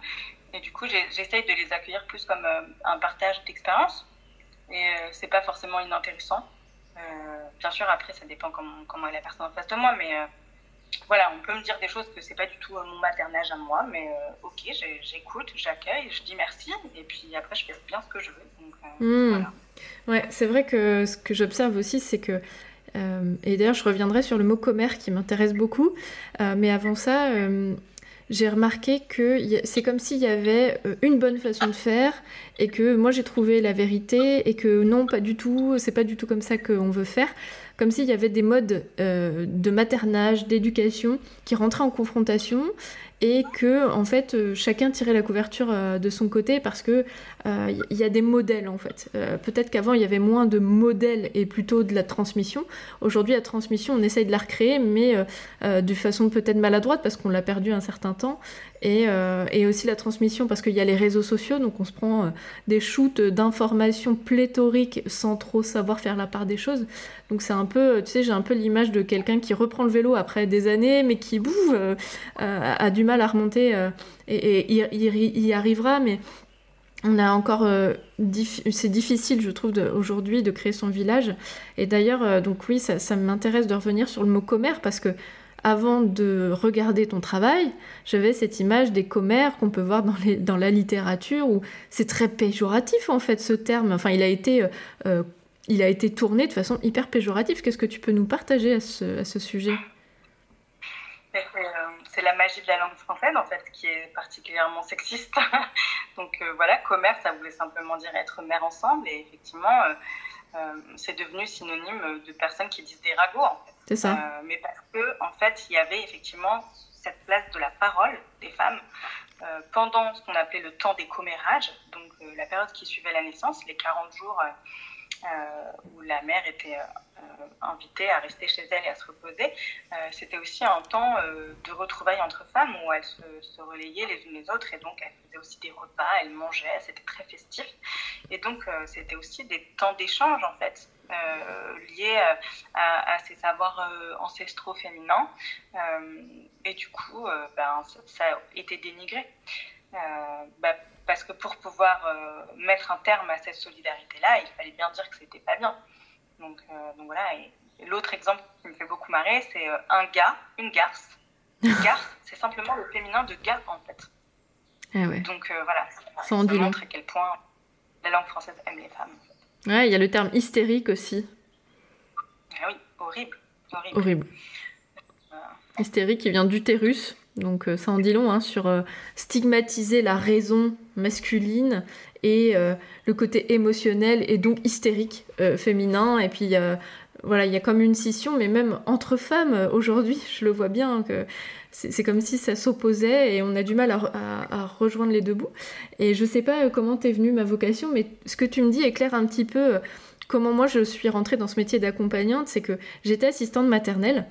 Et du coup, j'essaye de les accueillir plus comme euh, un partage d'expérience. Et euh, c'est pas forcément inintéressant. bien sûr, après, ça dépend comment, comment est la personne en face de moi, mais voilà, on peut me dire des choses que c'est pas du tout mon maternage à moi, mais ok, j'écoute, j'accueille, je dis merci, et puis après, je fais bien ce que je veux. Voilà. Ouais, c'est vrai que ce que j'observe aussi, c'est que euh, et d'ailleurs, je reviendrai sur le mot commère qui m'intéresse beaucoup. Euh, mais avant ça, euh, j'ai remarqué que c'est comme s'il y avait une bonne façon de faire et que moi j'ai trouvé la vérité et que non, pas du tout, c'est pas du tout comme ça qu'on veut faire. comme s'il y avait des modes de maternage, d'éducation qui rentraient en confrontation et que en fait euh, chacun tirait la couverture euh, de son côté parce que il euh, y a des modèles en fait. Peut-être qu'avant il y avait moins de modèles et plutôt de la transmission. Aujourd'hui la transmission on essaye de la recréer mais de façon peut-être maladroite parce qu'on l'a perdu un certain temps et, et, aussi la transmission parce qu'il y a les réseaux sociaux donc on se prend des shoots d'informations pléthoriques sans trop savoir faire la part des choses. Donc c'est un peu, tu sais, j'ai un peu l'image de quelqu'un qui reprend le vélo après des années mais qui bouffe, a du mal à remonter euh, et, il, y arrivera, mais on a encore euh, c'est difficile je trouve aujourd'hui de créer son village. Et d'ailleurs euh, donc oui ça, m'intéresse de revenir sur le mot commère parce que avant de regarder ton travail j'avais cette image des commères qu'on peut voir dans la littérature où c'est très péjoratif en fait ce terme. Enfin il a été il a été tourné de façon hyper péjorative. Qu'est-ce que tu peux nous partager à ce, à ce sujet? C'est la magie de la langue française, en fait, qui est particulièrement sexiste. Donc euh, voilà, commerce, ça voulait simplement dire être mère ensemble. Et effectivement, euh, euh, c'est devenu synonyme de personnes qui disent des ragots, en fait. C'est ça. mais parce que, en fait, il y avait effectivement cette place de la parole des femmes pendant ce qu'on appelait le temps des commérages, donc la période qui suivait la naissance, les 40 jours où la mère était euh, invitée à rester chez elle et à se reposer, euh, c'était aussi un temps de retrouvailles entre femmes où elles se, relayaient les unes les autres et donc elles faisaient aussi des repas, elles mangeaient, c'était très festif. Et donc c'était aussi des temps d'échange en fait. liés à, ces savoirs ancestraux féminins. et du coup, ben, ça, a été dénigré. Ben, parce que pour pouvoir euh, mettre un terme à cette solidarité-là, il fallait bien dire que c'était pas bien. Donc, euh, donc voilà. Et, l'autre exemple qui me fait beaucoup marrer, c'est euh, un gars, une garce. garce, c'est simplement le féminin de gars en fait. Eh ouais. Donc voilà, ça, ça montre à quel point la langue française aime les femmes. Ouais, il y a le terme hystérique aussi. Ah oui, horrible. Horrible. horrible. Hystérique qui vient d'utérus. Donc ça en dit long hein, sur stigmatiser la raison masculine et euh, le côté émotionnel et donc hystérique euh, féminin. Et puis voilà, il y a comme une scission, mais même entre femmes euh, aujourd'hui, je le vois bien que c'est comme si ça s'opposait et on a du mal à, rejoindre les deux bouts. Et je sais pas comment t'es venue ma vocation, mais ce que tu me dis éclaire un petit peu comment moi je suis rentrée dans ce métier d'accompagnante, c'est que j'étais assistante maternelle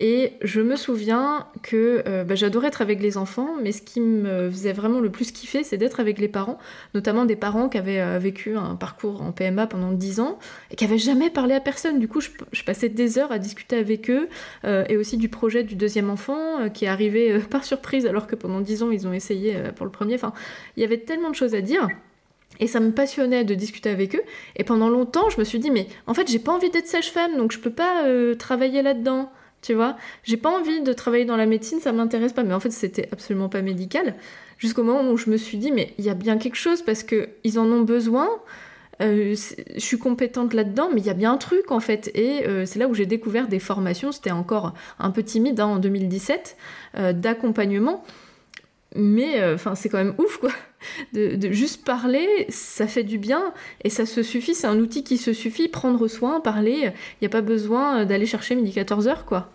et je me souviens que euh, bah, j'adorais être avec les enfants, mais ce qui me faisait vraiment le plus kiffer, c'est d'être avec les parents, notamment des parents qui avaient euh, vécu un parcours en PMA pendant 10 ans et qui n'avaient jamais parlé à personne. Du coup, je, passais des heures à discuter avec eux euh, et aussi du projet du deuxième enfant qui est arrivé par surprise alors que pendant 10 ans, ils ont essayé pour le premier. Enfin, il y avait tellement de choses à dire. Et ça me passionnait de discuter avec eux. Et pendant longtemps, je me suis dit, mais en fait, j'ai pas envie d'être sage-femme, donc je peux pas travailler là-dedans tu vois. J'ai pas envie de travailler dans la médecine, ça m'intéresse pas. Mais en fait, c'était absolument pas médical. Jusqu'au moment où je me suis dit, mais il y a bien quelque chose parce que ils en ont besoin. Euh, je suis compétente là-dedans, mais il y a bien un truc en fait. Et euh, c'est là où j'ai découvert des formations. C'était encore un peu timide hein, en 2017 euh, d'accompagnement. Mais enfin, c'est quand même ouf quoi. De, juste parler, ça fait du bien et ça se suffit. C'est un outil qui se suffit. Prendre soin, parler. Il n'y a pas besoin d'aller chercher midi 14 heures quoi.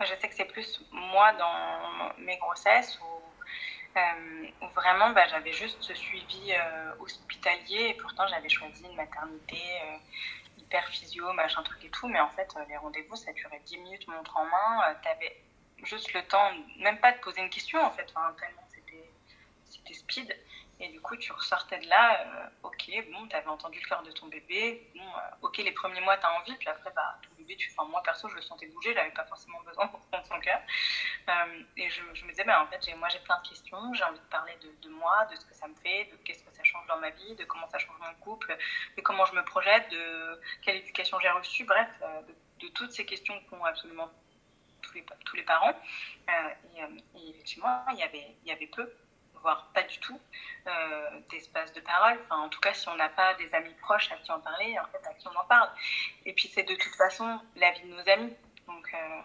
Je sais que c'est plus moi dans mes grossesses où, euh, vraiment bah, j'avais juste ce suivi euh, hospitalier et pourtant j'avais choisi une maternité euh, hyper physio, machin truc et tout. Mais en fait, les rendez-vous ça durait 10 minutes montre en main. tu avais juste le temps, même pas de poser une question en fait, enfin, tellement c'était speed. Et du coup, tu ressortais de là, euh, ok, bon, tu avais entendu le cœur de ton bébé, bon, euh, ok, les premiers mois, tu as envie, puis après, bah, ton bébé, tu, enfin, moi perso, je le sentais bouger, j'avais pas forcément besoin pour prendre son cœur. Euh, et je, me disais, bah, en fait, moi, j'ai plein de questions, j'ai envie de parler de, de, moi, de ce que ça me fait, de qu'est-ce que ça change dans ma vie, de comment ça change mon couple, de comment je me projette, de quelle éducation j'ai reçue, bref, de, de, toutes ces questions qu'ont absolument tous les, tous les parents. Et, et, effectivement, il y avait, il y avait peu voire pas du tout, euh, d'espace de parole. Enfin, en tout cas, si on n'a pas des amis proches à qui en parler, en fait, à qui on en parle. Et puis, c'est de toute façon la vie de nos amis. Donc, euh,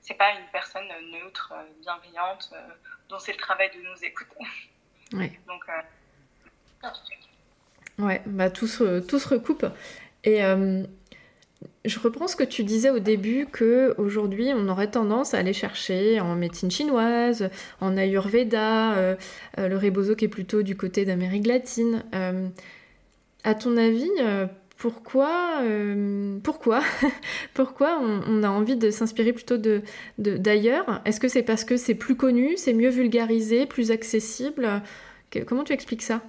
c'est pas une personne neutre, euh, bienveillante, euh, dont c'est le travail de nous écouter. Ouais. Donc, ouais, bah tout se, tout se recoupe. Et je reprends ce que tu disais au début que aujourd'hui on aurait tendance à aller chercher en médecine chinoise, en ayurveda, euh, euh, le rebozo qui est plutôt du côté d'Amérique latine. Euh, à ton avis, pourquoi, pourquoi, pourquoi on, a envie de s'inspirer plutôt de, d'ailleurs? Est-ce que c'est parce que c'est plus connu, c'est mieux vulgarisé, plus accessible? Comment tu expliques ça?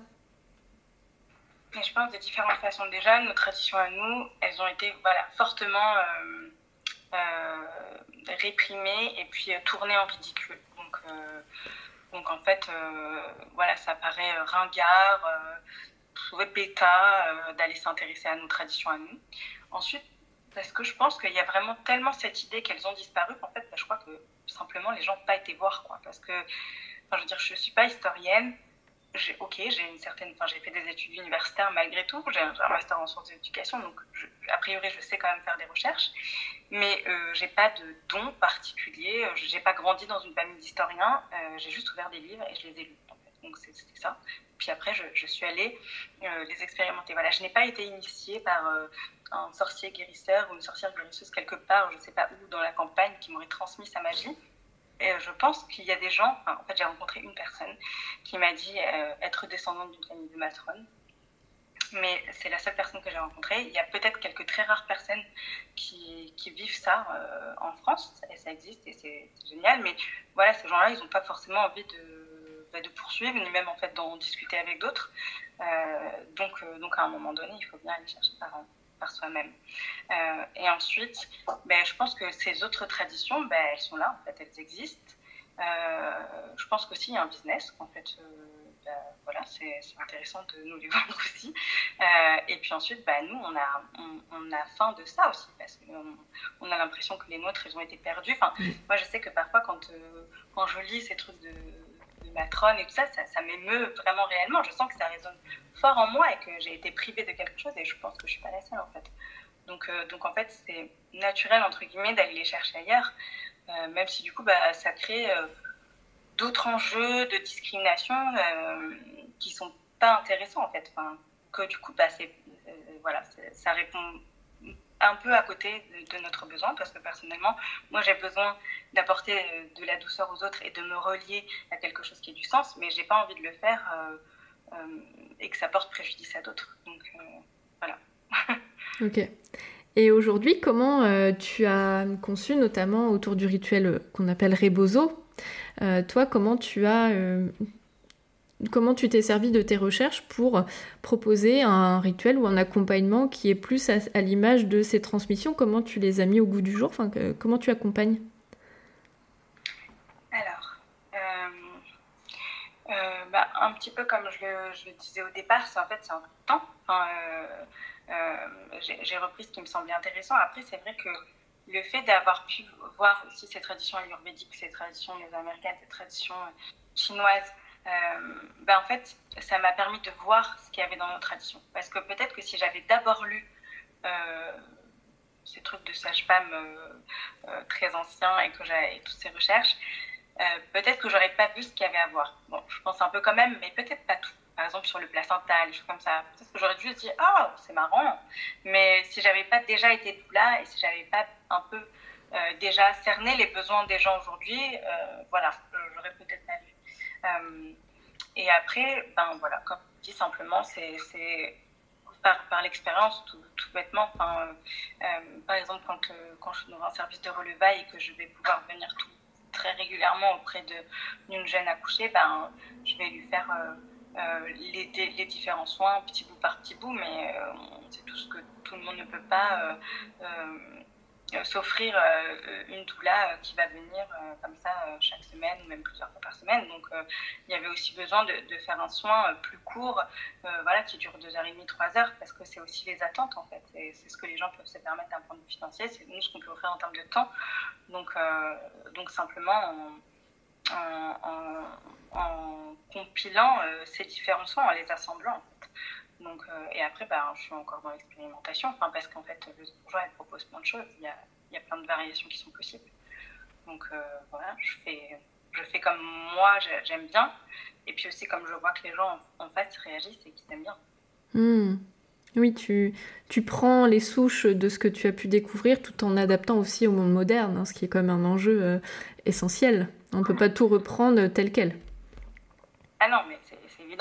Je pense de différentes façons. Déjà, nos traditions à nous, elles ont été voilà, fortement euh, euh, réprimées et puis euh, tournées en ridicule. Donc, donc en fait, voilà, ça paraît ringard, euh, bêta d'aller s'intéresser à nos traditions à nous. Ensuite, parce que je pense qu'il y a vraiment tellement cette idée qu'elles ont disparu qu'en fait, bah, je crois que simplement les gens n'ont pas été voir. Quoi, parce que, je veux dire, je ne suis pas historienne ok, j'ai une certaine, enfin, j'ai fait des études universitaires malgré tout, j'ai un, master en sciences de l'éducation, donc a priori je sais quand même faire des recherches, mais euh, j'ai pas de don particulier, euh, j'ai pas grandi dans une famille d'historiens, euh, j'ai juste ouvert des livres et je les ai lus. Donc c'était ça. Puis après je, suis allée euh, les expérimenter. Voilà, je n'ai pas été initiée par un sorcier guérisseur ou une sorcière guérisseuse quelque part, je sais pas où dans la campagne, qui m'aurait transmis sa magie. Et je pense qu'il y a des gens, en fait j'ai rencontré une personne qui m'a dit euh, être descendante d'une famille de matrones. Mais c'est la seule personne que j'ai rencontrée. Il y a peut-être quelques très rares personnes qui, vivent ça euh, en France, et ça existe, et c'est génial. Mais voilà, ces gens-là, ils n'ont pas forcément envie de, bah, de, poursuivre, ni même en fait d'en discuter avec d'autres. Euh, donc, donc à un moment donné, il faut bien aller chercher par par soi-même. Euh, et ensuite, ben, je pense que ces autres traditions, ben, elles sont là, en fait, elles existent. Euh, je pense qu'aussi il y a un business, en fait, euh, ben, voilà, c'est intéressant de nous les vendre aussi. et puis ensuite, ben, nous, on a, on, a faim de ça aussi, parce qu'on on a l'impression que les nôtres, ils ont été perdus. Enfin, moi, je sais que parfois, quand, quand je lis ces trucs de matrone et tout ça, ça, m'émeut vraiment réellement. Je sens que ça résonne fort en moi et que j'ai été privée de quelque chose et je pense que je suis pas la seule en fait. Donc, euh, donc en fait, c'est naturel entre guillemets d'aller les chercher ailleurs, euh, même si du coup bah, ça crée euh, d'autres enjeux de discrimination qui sont pas intéressants en fait. Que du coup, bah, voilà, ça répond un peu à côté de, notre besoin parce que personnellement, moi j'ai besoin d'apporter euh, de la douceur aux autres et de me relier à quelque chose qui ait du sens, mais j'ai pas envie de le faire euh, euh, et que ça porte préjudice à d'autres. Donc voilà. ok. Et aujourd'hui, comment tu as conçu, notamment autour du rituel qu'on appelle Rebozo, toi, comment tu as comment tu t'es servi de tes recherches pour proposer un rituel ou un accompagnement qui est plus à, l'image de ces transmissions? Comment tu les as mis au goût du jour? Enfin, Comment tu accompagnes? Alors, euh, euh, bah, un petit peu comme je le, disais au départ, c'est en fait c'est un temps. Euh, j'ai repris ce qui me semblait intéressant. Après, c'est vrai que le fait d'avoir pu voir aussi ces traditions ayurvédiques, ces traditions américaines, ces traditions chinoises, ben en fait, ça m'a permis de voir ce qu'il y avait dans nos traditions. Parce que peut-être que si j'avais d'abord lu euh, ces trucs de sage-femme euh, très anciens et que j'avais toutes ces recherches, peut-être que j'aurais pas vu ce qu'il y avait à voir. Bon, je pense un peu quand même, mais peut-être pas tout. Par exemple, sur le placenta, les choses comme ça. Peut-être que j'aurais dû dire, oh, c'est marrant. Mais si j'avais pas déjà été là et si j'avais pas un peu déjà cerné les besoins des gens aujourd'hui, voilà, j'aurais peut-être pas et après, ben voilà, comme je dis simplement, c'est par, par l'expérience, tout, tout, bêtement. Euh, par exemple, quand, euh, quand je suis dans un service de relevaille et que je vais pouvoir venir très régulièrement auprès d'une jeune accouchée, ben, je vais lui faire les, les, différents soins petit bout par petit bout, mais c'est tout ce que tout le monde ne peut pas euh, s'offrir euh, une doula euh, qui va venir comme ça chaque semaine ou même plusieurs fois par semaine. Donc il y avait aussi besoin de, faire un soin plus court, voilà, qui dure 2h30, 3h, parce que c'est aussi les attentes en fait. C'est ce que les gens peuvent se permettre d'un point de vue financier, c'est nous ce qu'on peut offrir en termes de temps. Donc, donc simplement en, en compilant ces différents soins, en les assemblant. Donc, euh, et après, bah, je suis encore dans l'expérimentation, enfin, parce qu'en fait, le bourgeois, elle propose plein de choses. Il y a, il y a plein de variations qui sont possibles. Donc, euh, voilà, je fais, je fais comme moi, j'aime bien. Et puis aussi, comme je vois que les gens en, face réagissent et qu'ils aiment bien. Hmm. Oui, tu, tu prends les souches de ce que tu as pu découvrir tout en adaptant aussi au monde moderne, hein, ce qui est quand même un enjeu euh, essentiel. On ne peut pas tout reprendre tel quel. Ah non, mais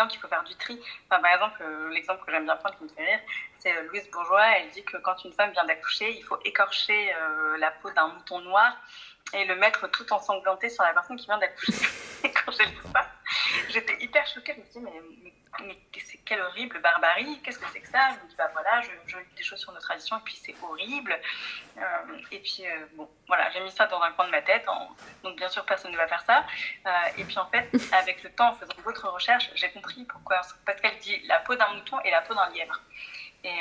qu'il faut faire du tri. par exemple, euh, l'exemple que j'aime bien prendre qui me fait rire, c'est euh, Louise Bourgeois. Elle dit que quand une femme vient d'accoucher, il faut écorcher la peau d'un mouton noir et le mettre tout ensanglanté sur la personne qui vient d'accoucher. et quand j'ai lu ça, j'étais hyper choquée. Je me suis dit, mais, mais, c'est quelle horrible barbarie, qu'est-ce que c'est que ça? Je me dis, bah voilà, je, je, lis des choses sur nos traditions et puis c'est horrible. Euh, et puis, euh, bon, voilà, j'ai mis ça dans un coin de ma tête. Donc, bien sûr, personne ne va faire ça. Euh, et puis, en fait, avec le temps, en faisant d'autres recherches, j'ai compris pourquoi. Parce qu'elle dit la peau d'un mouton et la peau d'un lièvre. Et,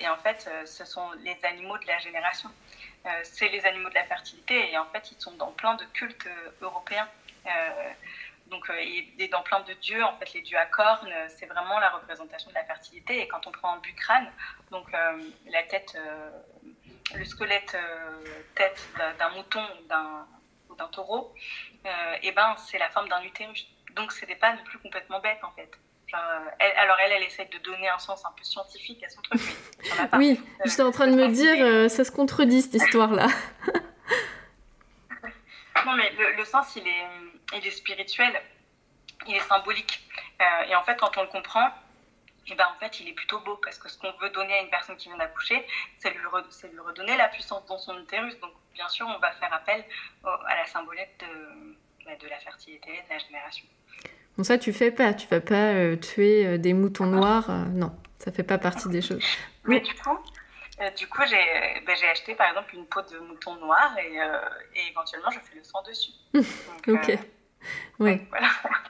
et, en fait, ce sont les animaux de la génération. C'est les animaux de la fertilité et en fait, ils sont dans plein de cultes européens. Donc, euh, et dans plein de dieux, en fait, les dieux à cornes, c'est vraiment la représentation de la fertilité. Et quand on prend un bucrane, donc euh, la tête, euh, le squelette tête d'un mouton ou d'un taureau, et ben c'est la forme d'un utérus. Donc, n'est pas non plus complètement bête, en fait. Alors elle, elle essaie de donner un sens un peu scientifique à son truc. oui, j'étais en train de me dire, ça se contredit cette histoire-là. non, mais le, sens, il est, il est spirituel, il est symbolique. Euh, et en fait, quand on le comprend, et eh ben, en fait, il est plutôt beau parce que ce qu'on veut donner à une personne qui vient d'accoucher, c'est lui, lui, redonner la puissance dans son utérus. Donc, bien sûr, on va faire appel à la symbolique de, bah, de la fertilité, de la génération. Bon, ça, tu fais pas. Tu vas pas euh, tuer euh, des moutons noirs. non, ça fait pas partie des choses. Mais du coup, du coup bah, j'ai acheté par exemple une peau de mouton noir et, et éventuellement je fais le soin dessus. ok. Oui.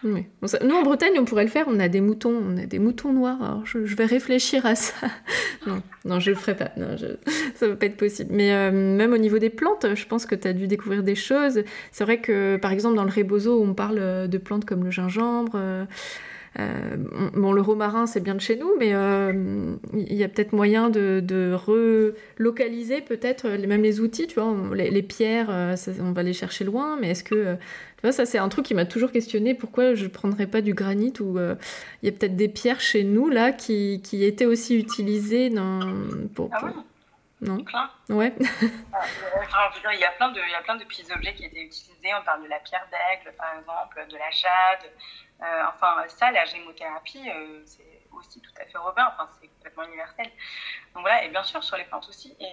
nous, en Bretagne, on pourrait le faire. On a des moutons, on a des moutons noirs. Alors, je, vais réfléchir à ça. non, non, je le ferai pas. Non, je... ça va pas être possible. Mais euh, même au niveau des plantes, je pense que tu as dû découvrir des choses. C'est vrai que, par exemple, dans le rebozo, on parle de plantes comme le gingembre. Euh, euh, bon, le romarin, c'est bien de chez nous, mais il y a peut-être moyen de, de relocaliser peut-être même les outils, tu vois, les, pierres, on va les chercher loin, mais est-ce que ça, c'est un truc qui m'a toujours questionné. Pourquoi je ne prendrais pas du granit ou euh, il y a peut-être des pierres chez nous là qui, qui étaient aussi utilisées dans. Pour, Ah oui Non? Plein. Ouais. Ah, il y a plein de, il y a plein de petits objets qui étaient utilisés. On parle de la pierre d'aigle, par exemple, de la jade. Euh, enfin, ça, la gémothérapie, euh, c'est aussi tout à fait européen. Enfin, c'est complètement universel. Donc voilà, et bien sûr sur les plantes aussi. Et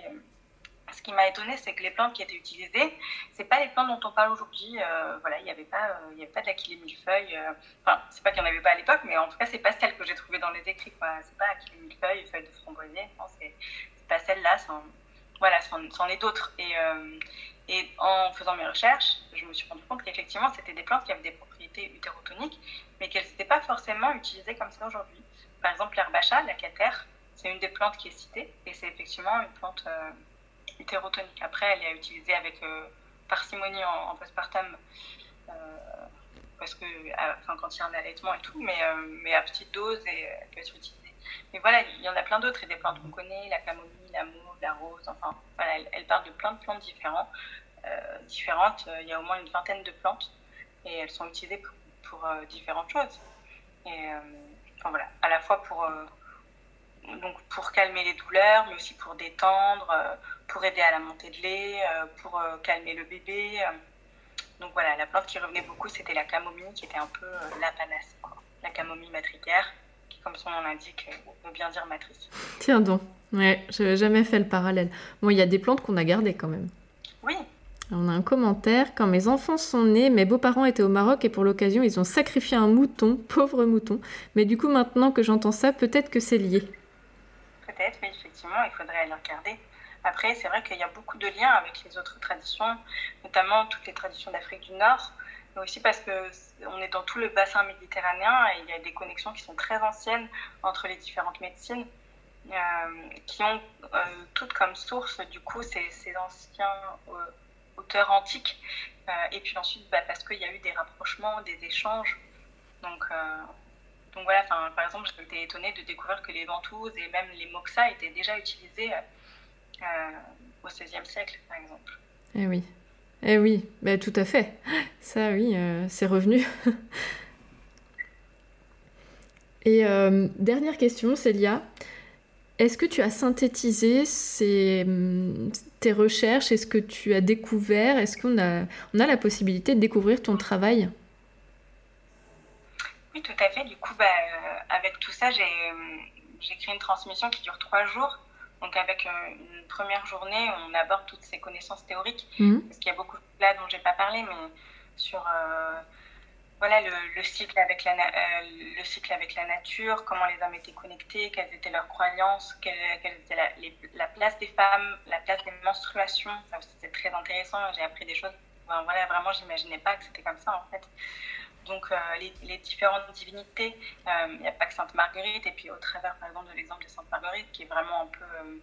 ce qui m'a étonné, c'est que les plantes qui étaient utilisées, c'est pas les plantes dont on parle aujourd'hui. Euh, voilà, il n'y avait pas, euh, il y avait pas de millefeuille. Euh, enfin, c'est pas qu'il n'y en avait pas à l'époque, mais en tout cas, c'est pas celle que j'ai trouvée dans les écrits. C'est pas la millefeuille, feuille de framboisier. Non, c'est, pas celle-là. voilà, c'en, est d'autres. Et, et en faisant mes recherches, je me suis rendu compte qu'effectivement, c'était des plantes qui avaient des propriétés utérotoniques, mais qu'elles n'étaient pas forcément utilisées comme ça aujourd'hui. Par exemple, l'herbacha, la catère, c'est une des plantes qui est citée, et c'est effectivement une plante hétérotonique. Après, elle est utilisée avec euh, parcimonie en, postpartum euh, parce que, enfin, quand il y a un allaitement et tout, mais, euh, à petite dose et elle peut être utilisée. Mais voilà, il y en a plein d'autres et des plantes qu'on connaît, la camomille, la mauve, la rose, enfin, voilà, elle, elle parle de plein de plantes différentes. Il y a au moins une vingtaine de plantes et elles sont utilisées pour, différentes choses. Et voilà, à la fois pour donc pour calmer les douleurs, mais aussi pour détendre, pour aider à la montée de lait, euh, pour euh, calmer le bébé. Euh. Donc voilà, la plante qui revenait beaucoup, c'était la camomille, qui était un peu la panace, la camomille matricaire, qui, comme son nom l'indique, veut bien dire matrice. Tiens donc, ouais, je jamais fait le parallèle. Bon, il y a des plantes qu'on a gardées quand même. Oui. On a un commentaire. Quand mes enfants sont nés, mes beaux-parents étaient au Maroc et pour l'occasion, ils ont sacrifié un mouton, pauvre mouton. Mais du coup, maintenant que j'entends ça, peut-être que c'est lié. Peut-être, mais effectivement, il faudrait aller regarder. Après, c'est vrai qu'il y a beaucoup de liens avec les autres traditions, notamment toutes les traditions d'Afrique du Nord, mais aussi parce qu'on est dans tout le bassin méditerranéen et il y a des connexions qui sont très anciennes entre les différentes médecines, euh, qui ont euh, toutes comme source, du coup, ces, anciens euh, auteurs antiques. et puis ensuite, bah, parce qu'il y a eu des rapprochements, des échanges. Donc, voilà, par exemple, j'étais étonnée de découvrir que les ventouses et même les moxas étaient déjà utilisés au XVIe siècle, par exemple. Eh oui, eh oui, bah, tout à fait. Ça, oui, euh, c'est revenu. Et euh, dernière question, Célia. est-ce que tu as synthétisé ces, tes recherches? Est-ce que tu as découvert? Est-ce qu'on a, on a la possibilité de découvrir ton travail? Oui, tout à fait. Du coup, bah, avec tout ça, j'ai créé une transmission qui dure trois jours. Donc avec une première journée, on aborde toutes ces connaissances théoriques, mmh. parce qu'il y a beaucoup là dont j'ai pas parlé, mais sur voilà, le, cycle avec la, euh, le cycle avec la nature, comment les hommes étaient connectés, quelles étaient leurs croyances, quelle, était la, la, place des femmes, la place des menstruations. Ça c'était très intéressant. J'ai appris des choses. voilà, vraiment, j'imaginais pas que c'était comme ça en fait. Donc, euh, les, différentes divinités, euh, il n'y a pas que Sainte Marguerite, et puis au travers, par exemple, de l'exemple de Sainte Marguerite, qui est vraiment un peu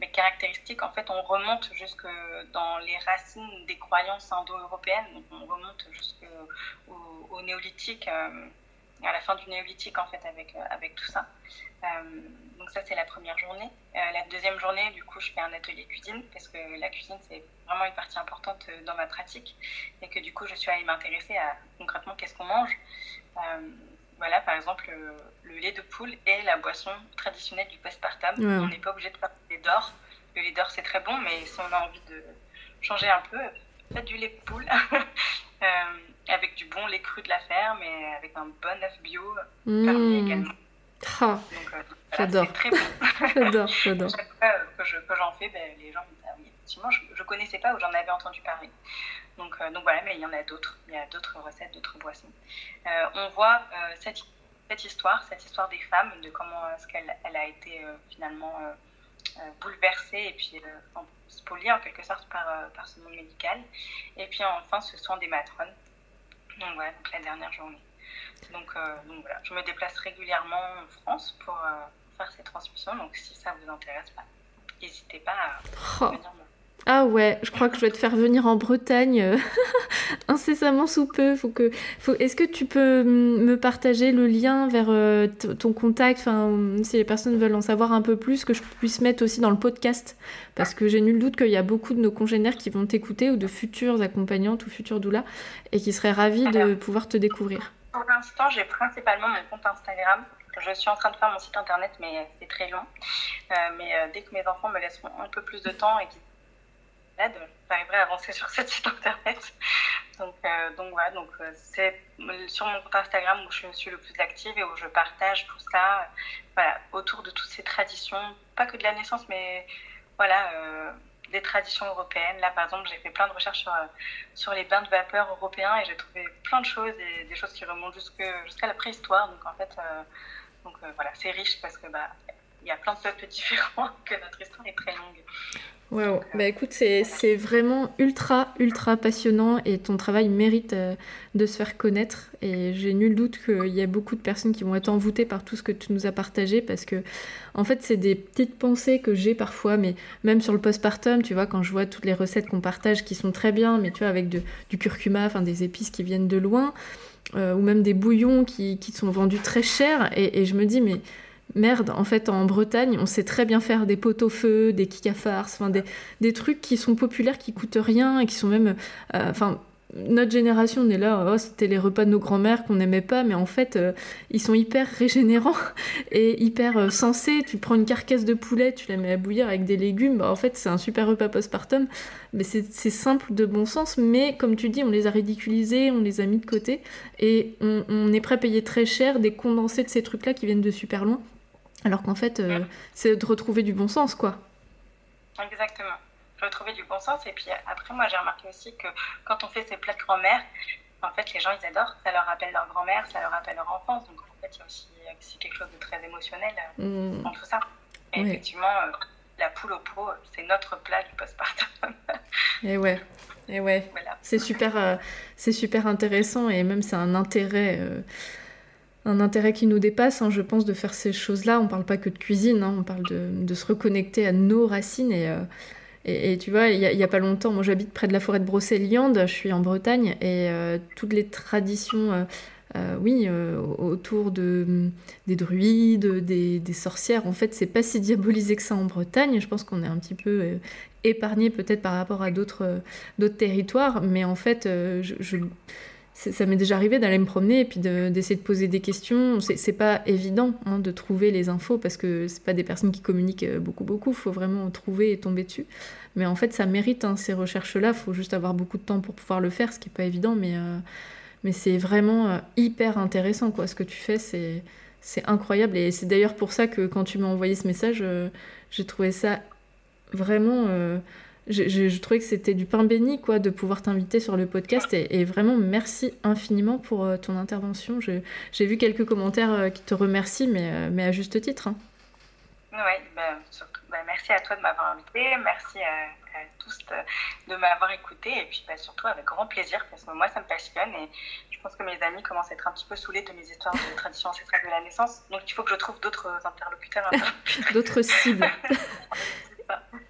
mes caractéristiques, en fait, on remonte jusque dans les racines des croyances indo-européennes. On remonte jusqu'au au, néolithique, euh, à la fin du néolithique, en fait, avec, euh, avec tout ça. Euh, donc ça, c'est la première journée. la deuxième journée, du coup, je fais un atelier cuisine, parce que la cuisine, c'est vraiment une partie importante dans ma pratique, et que du coup, je suis allée m'intéresser à concrètement qu'est-ce qu'on mange voilà, par exemple, le, lait de poule est la boisson traditionnelle du postpartum. On n'est pas obligé de faire du lait d'or. Le lait d'or, c'est très bon, mais si on a envie de changer un peu, faites du lait de poule. euh, avec du bon lait cru de la ferme et avec un bon œuf bio mmh. également. Ah, euh, j'adore. j'adore, j'adore. Chaque fois que j'en fais, ben, les gens me disent ah oui, effectivement, je ne connaissais pas ou j'en avais entendu parler. Donc, euh, donc voilà, mais il y en a d'autres. Il y a d'autres recettes, d'autres boissons. Euh, on voit euh, cette, cette, histoire, cette histoire des femmes, de comment est-ce qu'elle elle a été finalement bouleversée et puis spoliée en quelque sorte par, par ce monde médical. Et puis enfin, ce sont des matrones. Donc voilà, donc la dernière journée. Donc, donc voilà, je me déplace régulièrement en France pour faire ces transmissions. Donc si ça vous intéresse, pas, bah, n'hésitez pas à oh. venir me ah ouais, je crois que je vais te faire venir en Bretagne euh, incessamment sous peu. Faut que, faut... Est-ce que tu peux me partager le lien vers euh, ton contact, enfin, si les personnes veulent en savoir un peu plus, que je puisse mettre aussi dans le podcast Parce que j'ai nul doute qu'il y a beaucoup de nos congénères qui vont t'écouter ou de futures accompagnantes ou futures doulas et qui seraient ravis de pouvoir te découvrir. Pour l'instant, j'ai principalement mon compte Instagram. Je suis en train de faire mon site internet, mais c'est très long. Euh, mais dès que mes enfants me laisseront un peu plus de temps et qu'ils j'arriverai à avancer sur ce site internet. Donc, euh, voilà, donc euh, c'est sur mon compte Instagram où je suis le plus active et où je partage tout ça, autour de toutes ces traditions, pas que de la naissance, mais voilà, euh, des traditions européennes. Là, par exemple, j'ai fait plein de recherches sur, sur les bains de vapeur européens et j'ai trouvé plein de choses et des choses qui remontent jusqu'à la préhistoire. Donc en fait, donc voilà, c'est riche parce que bah il y a plein de peuples différents, que notre histoire est très longue. Wow. Bah écoute, c'est vraiment ultra, ultra passionnant et ton travail mérite euh, de se faire connaître. Et j'ai nul doute qu'il y a beaucoup de personnes qui vont être envoûtées par tout ce que tu nous as partagé parce que, en fait, c'est des petites pensées que j'ai parfois, mais même sur le postpartum, tu vois, quand je vois toutes les recettes qu'on partage qui sont très bien, mais tu vois, avec du curcuma, enfin des épices qui viennent de loin, euh, ou même des bouillons qui, qui, sont vendus très cher, et je me dis, mais merde, en fait, en Bretagne, on sait très bien faire des pot-au-feu, des kikafars, enfin des, des, trucs qui sont populaires, qui coûtent rien et qui sont même. Euh, enfin, notre génération, on est là, oh, c'était les repas de nos grands-mères qu'on n'aimait pas, mais en fait, euh, ils sont hyper régénérants et hyper euh, sensés. Tu prends une carcasse de poulet, tu la mets à bouillir avec des légumes, bah, en fait, c'est un super repas postpartum. Mais c'est simple de bon sens, mais comme tu dis, on les a ridiculisés, on les a mis de côté et on est prêt à payer très cher des condensés de ces trucs-là qui viennent de super loin. Alors qu'en fait, euh, c'est de retrouver du bon sens, quoi. Exactement. Retrouver du bon sens. Et puis après, moi, j'ai remarqué aussi que quand on fait ces plats de grand-mère, en fait, les gens, ils adorent. Ça leur rappelle leur grand-mère, ça leur rappelle leur enfance. Donc, en fait, il y a aussi, quelque chose de très émotionnel euh, mmh. entre ça. Et effectivement, euh, la poule au pot, c'est notre plat du postpartum. et ouais. Et ouais. C'est super, c'est super intéressant et même c'est un intérêt un intérêt qui nous dépasse, hein, je pense, de faire ces choses-là. On parle pas que de cuisine, hein, on parle de, se reconnecter à nos racines. Et, euh, et, tu vois, il y, a pas longtemps, moi j'habite près de la forêt de Brocéliande, je suis en Bretagne, et euh, toutes les traditions, euh, oui, autour de, des druides, des, sorcières, en fait, c'est pas si diabolisé que ça en Bretagne. Je pense qu'on est un petit peu épargné peut-être par rapport à d'autres territoires, mais en fait, je ça m'est déjà arrivé d'aller me promener et puis d'essayer de, poser des questions. C'est pas évident hein, de trouver les infos parce que c'est pas des personnes qui communiquent euh, beaucoup, beaucoup. Il faut vraiment trouver et tomber dessus. Mais en fait, ça mérite hein, ces recherches-là. Il faut juste avoir beaucoup de temps pour pouvoir le faire, ce qui est pas évident. Mais, euh, mais c'est vraiment euh, hyper intéressant. Quoi. Ce que tu fais, c'est incroyable. Et c'est d'ailleurs pour ça que quand tu m'as envoyé ce message, j'ai trouvé ça vraiment je, trouvais que c'était du pain béni quoi de pouvoir t'inviter sur le podcast et, vraiment merci infiniment pour euh, ton intervention. J'ai vu quelques commentaires euh, qui te remercient, mais, euh, mais à juste titre. Hein. Oui, bah, bah, merci à toi de m'avoir invité, merci à, tous de, m'avoir écouté et puis bah, surtout avec grand plaisir parce que moi ça me passionne et je pense que mes amis commencent à être un petit peu saoulés de mes histoires de tradition ancestrale de la naissance. Donc il faut que je trouve d'autres interlocuteurs. d'autres cibles.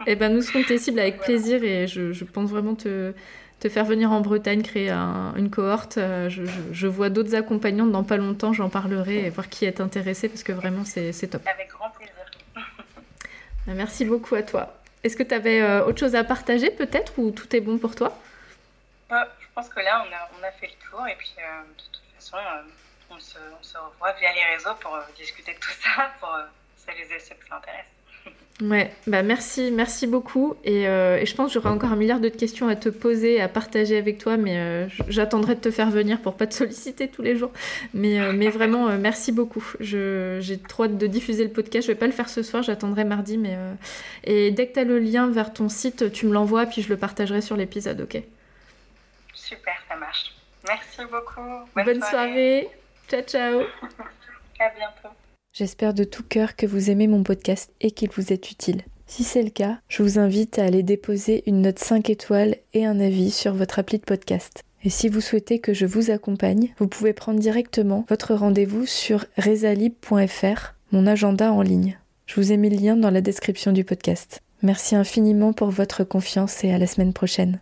Eh ben, nous serons tes cibles avec plaisir et je, pense vraiment te, te, faire venir en Bretagne, créer une cohorte. Euh, je, vois d'autres accompagnantes dans pas longtemps, j'en parlerai et voir qui est intéressé parce que vraiment c'est top. Avec grand plaisir. Ben, merci beaucoup à toi. Est-ce que tu avais euh, autre chose à partager peut-être ou tout est bon pour toi? Je pense que là on a, on a, fait le tour et puis euh, de toute façon on se, on, se, revoit via les réseaux pour discuter de tout ça, pour celles et ceux qui s'intéressent. Ouais, bah merci, merci beaucoup. Euh, et, je pense que j'aurai encore un milliard d'autres questions à te poser, à partager avec toi, mais euh, j'attendrai de te faire venir pour pas te solliciter tous les jours. Mais, euh, mais vraiment, merci beaucoup. J'ai trop hâte de diffuser le podcast. Je vais pas le faire ce soir, j'attendrai mardi. Mais, Et dès que tu as le lien vers ton site, tu me l'envoies, puis je le partagerai sur l'épisode, ok? Super, ça marche. Merci beaucoup. Bonne, soirée. Ciao, ciao. à bientôt. J'espère de tout cœur que vous aimez mon podcast et qu'il vous est utile. Si c'est le cas, je vous invite à aller déposer une note 5 étoiles et un avis sur votre appli de podcast. Et si vous souhaitez que je vous accompagne, vous pouvez prendre directement votre rendez-vous sur resalib.fr, mon agenda en ligne. Je vous ai mis le lien dans la description du podcast. Merci infiniment pour votre confiance et à la semaine prochaine.